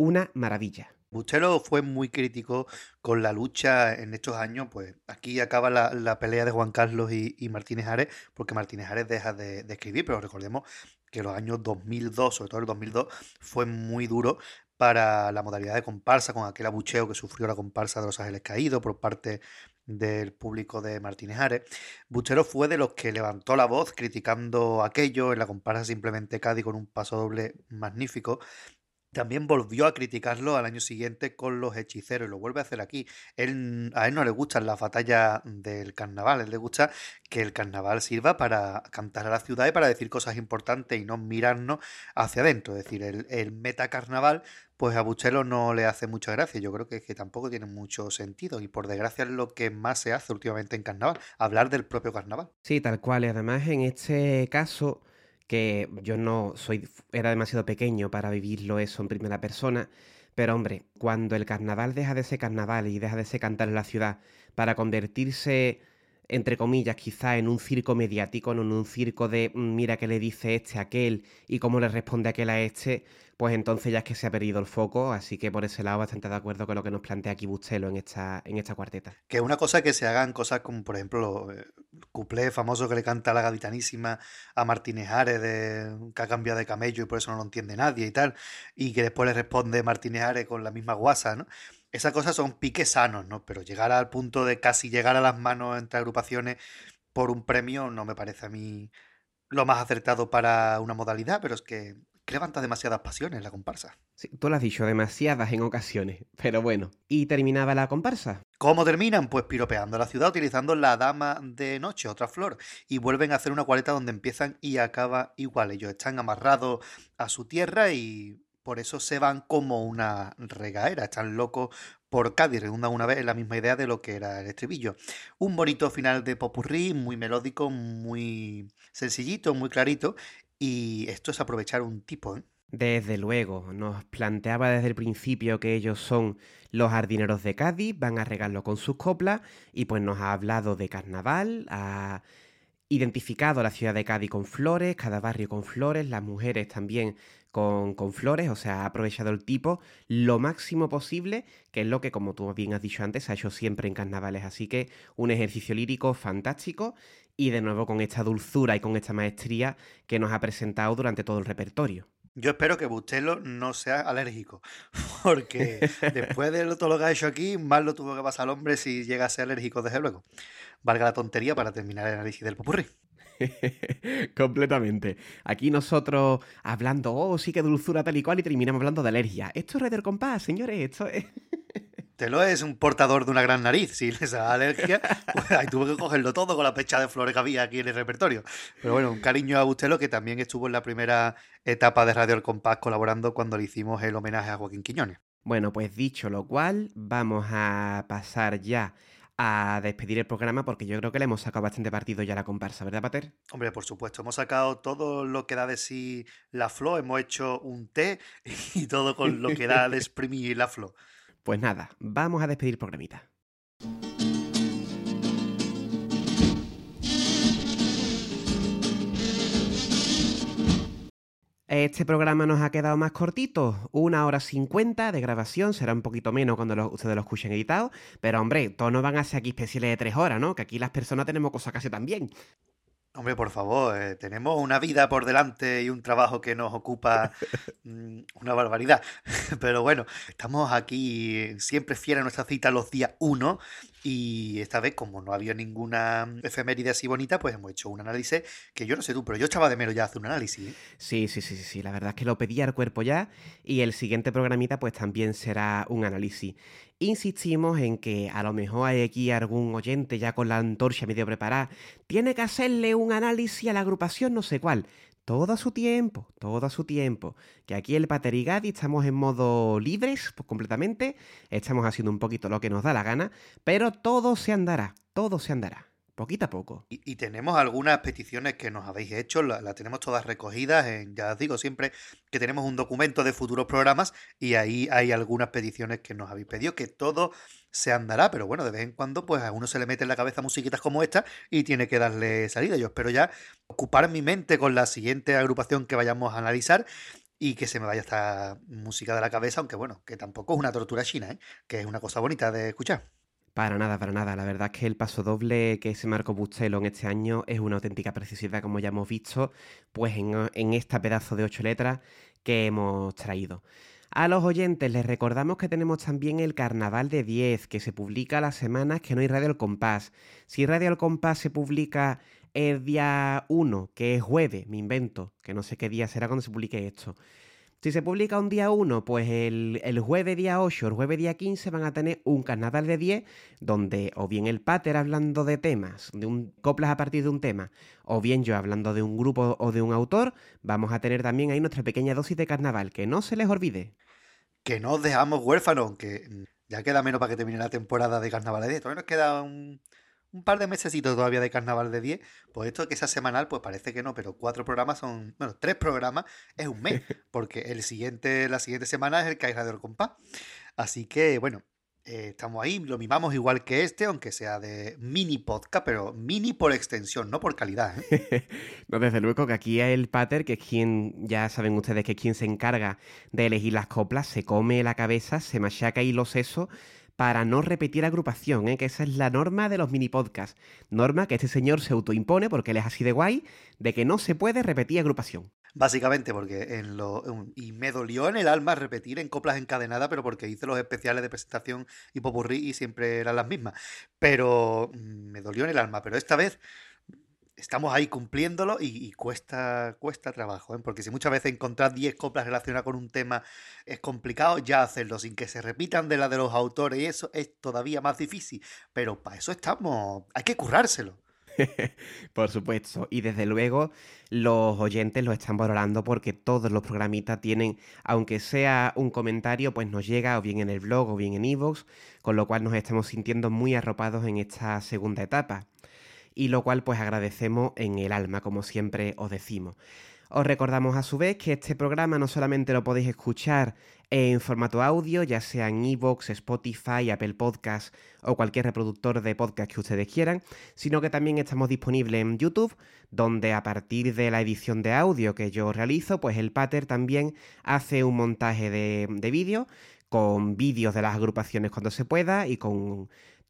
Una maravilla. Bustelo fue muy crítico con la lucha en estos años, pues aquí acaba la, pelea de Juan Carlos y, Martínez Ares, porque Martínez Ares deja de, escribir, pero recordemos que los años 2002, sobre todo el 2002, fue muy duro para la modalidad de comparsa, con aquel abucheo que sufrió la comparsa de los Ángeles Caídos por parte del público de Martínez Ares. Bustelo fue de los que levantó la voz criticando aquello en la comparsa simplemente Cádiz con un paso doble magnífico también volvió a criticarlo al año siguiente con los hechiceros y lo vuelve a hacer aquí. Él, a él no le gustan las batallas del carnaval, a él le gusta que el carnaval sirva para cantar a la ciudad y para decir cosas importantes y no mirarnos hacia adentro. Es decir, el, el metacarnaval, pues a Buchelo no le hace mucha gracia. Yo creo que, que tampoco tiene mucho sentido y por desgracia es lo que más se hace últimamente en carnaval, hablar del propio carnaval. Sí, tal cual. Y además en este caso que yo no soy, era demasiado pequeño para vivirlo eso en primera persona, pero hombre, cuando el carnaval deja de ser carnaval y deja de ser cantar en la ciudad para convertirse, entre comillas, quizá en un circo mediático, en un circo de mm, mira qué le dice este a aquel y cómo le responde aquel a este, pues entonces ya es que se ha perdido el foco, así que por ese lado bastante de acuerdo con lo que nos plantea aquí Bustelo en esta, en esta cuarteta. Que una cosa que se hagan cosas como, por ejemplo, el cuplé famoso que le canta la gavitanísima a Martínez Ares, de, que ha cambiado de camello y por eso no lo entiende nadie y tal, y que después le responde Martínez Ares con la misma guasa, ¿no? Esas cosas son piques sanos, ¿no? Pero llegar al punto de casi llegar a las manos entre agrupaciones por un premio no me parece a mí lo más acertado para una modalidad, pero es que levanta demasiadas pasiones la comparsa. Sí, tú lo has dicho, demasiadas en ocasiones, pero bueno. ¿Y terminaba la comparsa? ¿Cómo terminan? Pues piropeando la ciudad utilizando la dama de noche, otra flor, y vuelven a hacer una cuareta donde empiezan y acaba igual. Ellos están amarrados a su tierra y por eso se van como una regaera, están locos por Cádiz, redundan una vez en la misma idea de lo que era el estribillo. Un bonito final de popurrí, muy melódico, muy sencillito, muy clarito, y esto es aprovechar un tipo, ¿eh? Desde luego, nos planteaba desde el principio que ellos son los jardineros de Cádiz, van a regarlo con sus coplas y pues nos ha hablado de carnaval, ha identificado la ciudad de Cádiz con flores, cada barrio con flores, las mujeres también con, flores, o sea, ha aprovechado el tipo lo máximo posible, que es lo que, como tú bien has dicho antes, ha hecho siempre en carnavales. Así que un ejercicio lírico fantástico y de nuevo con esta dulzura y con esta maestría que nos ha presentado durante todo el repertorio. Yo espero que Bustelo no sea alérgico, porque después de todo lo que ha hecho aquí, más lo tuvo que pasar al hombre si llega a ser alérgico, desde luego. Valga la tontería para terminar el análisis del popurrí. Completamente. Aquí nosotros hablando, oh, sí que dulzura tal y cual, y terminamos hablando de alergia. Esto es Red del Compás, señores, esto es... Telo es un portador de una gran nariz. Si les da alergia, pues ahí tuve que cogerlo todo con la pecha de flores que había aquí en el repertorio. Pero bueno, un cariño a Bustelo que también estuvo en la primera etapa de Radio El Compás colaborando cuando le hicimos el homenaje a Joaquín Quiñones. Bueno, pues dicho lo cual, vamos a pasar ya a despedir el programa porque yo creo que le hemos sacado bastante partido ya a la comparsa, ¿verdad, Pater? Hombre, por supuesto, hemos sacado todo lo que da de sí la flor, hemos hecho un té y todo con lo que da de exprimir la flor. Pues nada, vamos a despedir el programita. Este programa nos ha quedado más cortito, una hora cincuenta de grabación, será un poquito menos cuando lo, ustedes lo escuchen editado, pero hombre, todos no van a ser aquí especiales de tres horas, ¿no? Que aquí las personas tenemos cosas casi también. Hombre, por favor, eh, tenemos una vida por delante y un trabajo que nos ocupa mm, una barbaridad. Pero bueno, estamos aquí siempre fieles a nuestra cita los días 1 y esta vez, como no había ninguna efeméride así bonita, pues hemos hecho un análisis que yo no sé tú, pero yo echaba de menos ya hacer un análisis. ¿eh? Sí, sí, sí, sí, la verdad es que lo pedía al cuerpo ya y el siguiente programita pues también será un análisis. Insistimos en que a lo mejor hay aquí algún oyente ya con la antorcha medio preparada, tiene que hacerle un análisis a la agrupación no sé cuál todo a su tiempo, todo a su tiempo. Que aquí el Paterigadi estamos en modo libres pues, completamente, estamos haciendo un poquito lo que nos da la gana, pero todo se andará, todo se andará. Poquito a poco. Y, tenemos algunas peticiones que nos habéis hecho, las la tenemos todas recogidas. Ya os digo siempre que tenemos un documento de futuros programas y ahí hay algunas peticiones que nos habéis pedido, que todo se andará, pero bueno, de vez en cuando pues a uno se le mete en la cabeza musiquitas como esta y tiene que darle salida. Yo espero ya ocupar mi mente con la siguiente agrupación que vayamos a analizar y que se me vaya esta música de la cabeza, aunque bueno, que tampoco es una tortura china, ¿eh? que es una cosa bonita de escuchar. Para nada, para nada. La verdad es que el paso doble que se marcó Bustelo en este año es una auténtica preciosidad, como ya hemos visto, pues en, en esta pedazo de ocho letras que hemos traído. A los oyentes les recordamos que tenemos también el Carnaval de 10, que se publica las semanas que no hay Radio El Compás. Si Radio El Compás se publica el día 1, que es jueves, me invento, que no sé qué día será cuando se publique esto, si se publica un día 1, pues el, el, jueves día 8, el jueves día 15 van a tener un carnaval de 10, donde o bien el pater hablando de temas, de un coplas a partir de un tema, o bien yo hablando de un grupo o de un autor, vamos a tener también ahí nuestra pequeña dosis de carnaval, que no se les olvide. Que no os dejamos huérfanos, aunque ya queda menos para que termine la temporada de carnaval de 10. Todavía nos queda un, un par de mesecitos todavía de carnaval de 10, pues esto que sea semanal, pues parece que no, pero cuatro programas son, bueno, tres programas es un mes, porque el siguiente, la siguiente semana es el que hay Radio Compás. Así que, bueno, Eh, estamos ahí, lo mimamos igual que este, aunque sea de mini podcast, pero mini por extensión, no por calidad. ¿eh? no, desde luego que aquí el pater, que es quien, ya saben ustedes que es quien se encarga de elegir las coplas, se come la cabeza, se machaca ahí los sesos para no repetir agrupación, ¿eh? que esa es la norma de los mini podcasts. Norma que este señor se autoimpone porque él es así de guay, de que no se puede repetir agrupación. Básicamente porque en lo... Y me dolió en el alma repetir en coplas encadenadas, pero porque hice los especiales de presentación y popurrí y siempre eran las mismas. Pero mm, me dolió en el alma, pero esta vez estamos ahí cumpliéndolo y, cuesta, cuesta trabajo, ¿eh? porque si muchas veces encontrar 10 coplas relacionadas con un tema es complicado, ya hacerlo sin que se repitan de la de los autores y eso es todavía más difícil, pero para eso estamos, hay que currárselo. Por supuesto, y desde luego los oyentes lo están valorando porque todos los programitas tienen, aunque sea un comentario, pues nos llega o bien en el blog o bien en iVoox, con lo cual nos estamos sintiendo muy arropados en esta segunda etapa y lo cual pues agradecemos en el alma, como siempre os decimos. Os recordamos a su vez que este programa no solamente lo podéis escuchar en formato audio, ya sea en Evox, Spotify, Apple Podcasts o cualquier reproductor de podcast que ustedes quieran, sino que también estamos disponibles en YouTube, donde a partir de la edición de audio que yo realizo, pues el Pater también hace un montaje de, de vídeo con vídeos de las agrupaciones cuando se pueda y con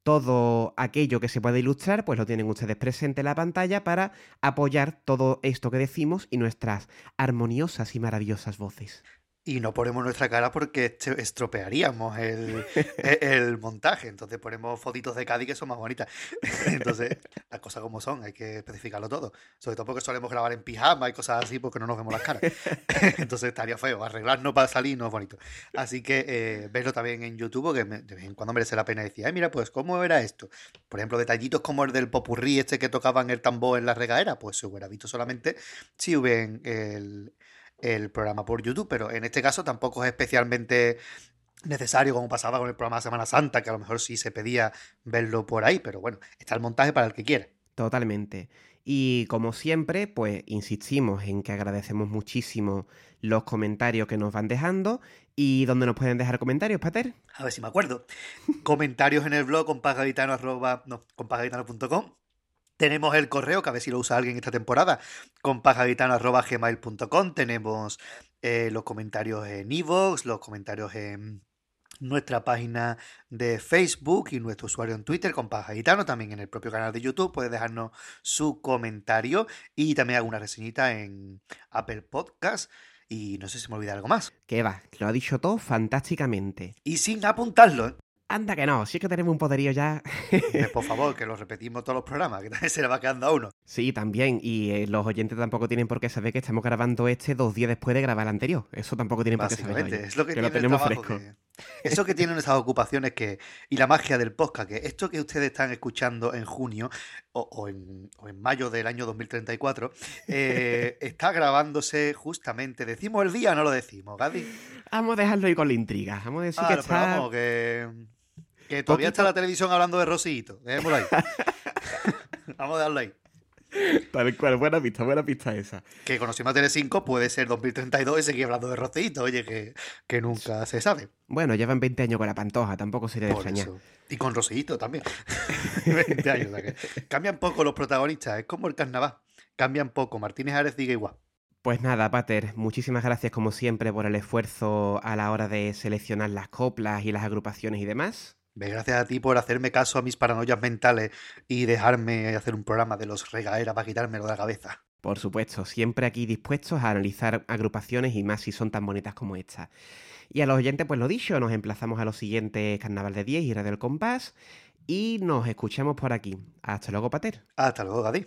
todo aquello que se puede ilustrar, pues lo tienen ustedes presente en la pantalla para apoyar todo esto que decimos y nuestras armoniosas y maravillosas voces y no ponemos nuestra cara porque estropearíamos el, e, el, montaje. Entonces ponemos fotitos de Cádiz que son más bonitas. Entonces, las cosas como son, hay que especificarlo todo. Sobre todo porque solemos grabar en pijama y cosas así porque no nos vemos las caras. Entonces estaría feo. Arreglarnos para salir no es bonito. Así que eh, verlo también en YouTube, que de vez en cuando merece la pena decir, ay, mira, pues, ¿cómo era esto? Por ejemplo, detallitos como el del popurrí este que tocaban el tambor en la regadera, pues se hubiera visto solamente si hubieran el el programa por YouTube, pero en este caso tampoco es especialmente necesario como pasaba con el programa de Semana Santa, que a lo mejor sí se pedía verlo por ahí, pero bueno, está el montaje para el que quiera. Totalmente. Y como siempre, pues insistimos en que agradecemos muchísimo los comentarios que nos van dejando y dónde nos pueden dejar comentarios, Pater. A ver si me acuerdo. comentarios en el blog con no, tenemos el correo, que a ver si lo usa alguien esta temporada, con pajaguitano.gmail.com. Tenemos eh, los comentarios en Evox, los comentarios en nuestra página de Facebook y nuestro usuario en Twitter con Paja también en el propio canal de YouTube puede dejarnos su comentario y también alguna reseñita en Apple Podcast y no sé si me olvida algo más. Que va, lo ha dicho todo fantásticamente. Y sin apuntarlo, ¿eh? Anda que no, sí que tenemos un poderío ya. por favor, que lo repetimos todos los programas, que también se le va quedando a uno. Sí, también. Y eh, los oyentes tampoco tienen por qué saber que estamos grabando este dos días después de grabar el anterior. Eso tampoco tienen por qué saber. Es lo que, tiene tenemos fresco. eso que tienen esas ocupaciones que y la magia del podcast, que esto que ustedes están escuchando en junio o, en, mayo del año 2034, eh, está grabándose justamente. ¿Decimos el día o no lo decimos, Gadi? Vamos a dejarlo ahí con la intriga. Vamos a decir que está... vamos, que que todavía está la televisión hablando de Rosito. Dejémoslo ahí. Vamos a darlo ahí. Tal cual, buena pista, buena pista esa. Que conocimos a Tele5 puede ser 2032 y seguir hablando de Rosito, oye, que, nunca se sabe. Bueno, llevan 20 años con la pantoja, tampoco sería de extrañar. Y con Rosito también. 20 años, cambian poco los protagonistas, es como el carnaval. Cambian poco, Martínez Ares diga igual. Pues nada, Pater, muchísimas gracias como siempre por el esfuerzo a la hora de seleccionar las coplas y las agrupaciones y demás. Gracias a ti por hacerme caso a mis paranoias mentales y dejarme hacer un programa de los regaeras para quitármelo de la cabeza. Por supuesto, siempre aquí dispuestos a analizar agrupaciones y más si son tan bonitas como esta. Y a los oyentes, pues lo dicho, nos emplazamos a los siguientes Carnaval de 10 y Radio del Compás y nos escuchamos por aquí. Hasta luego, Pater. Hasta luego, Gadi.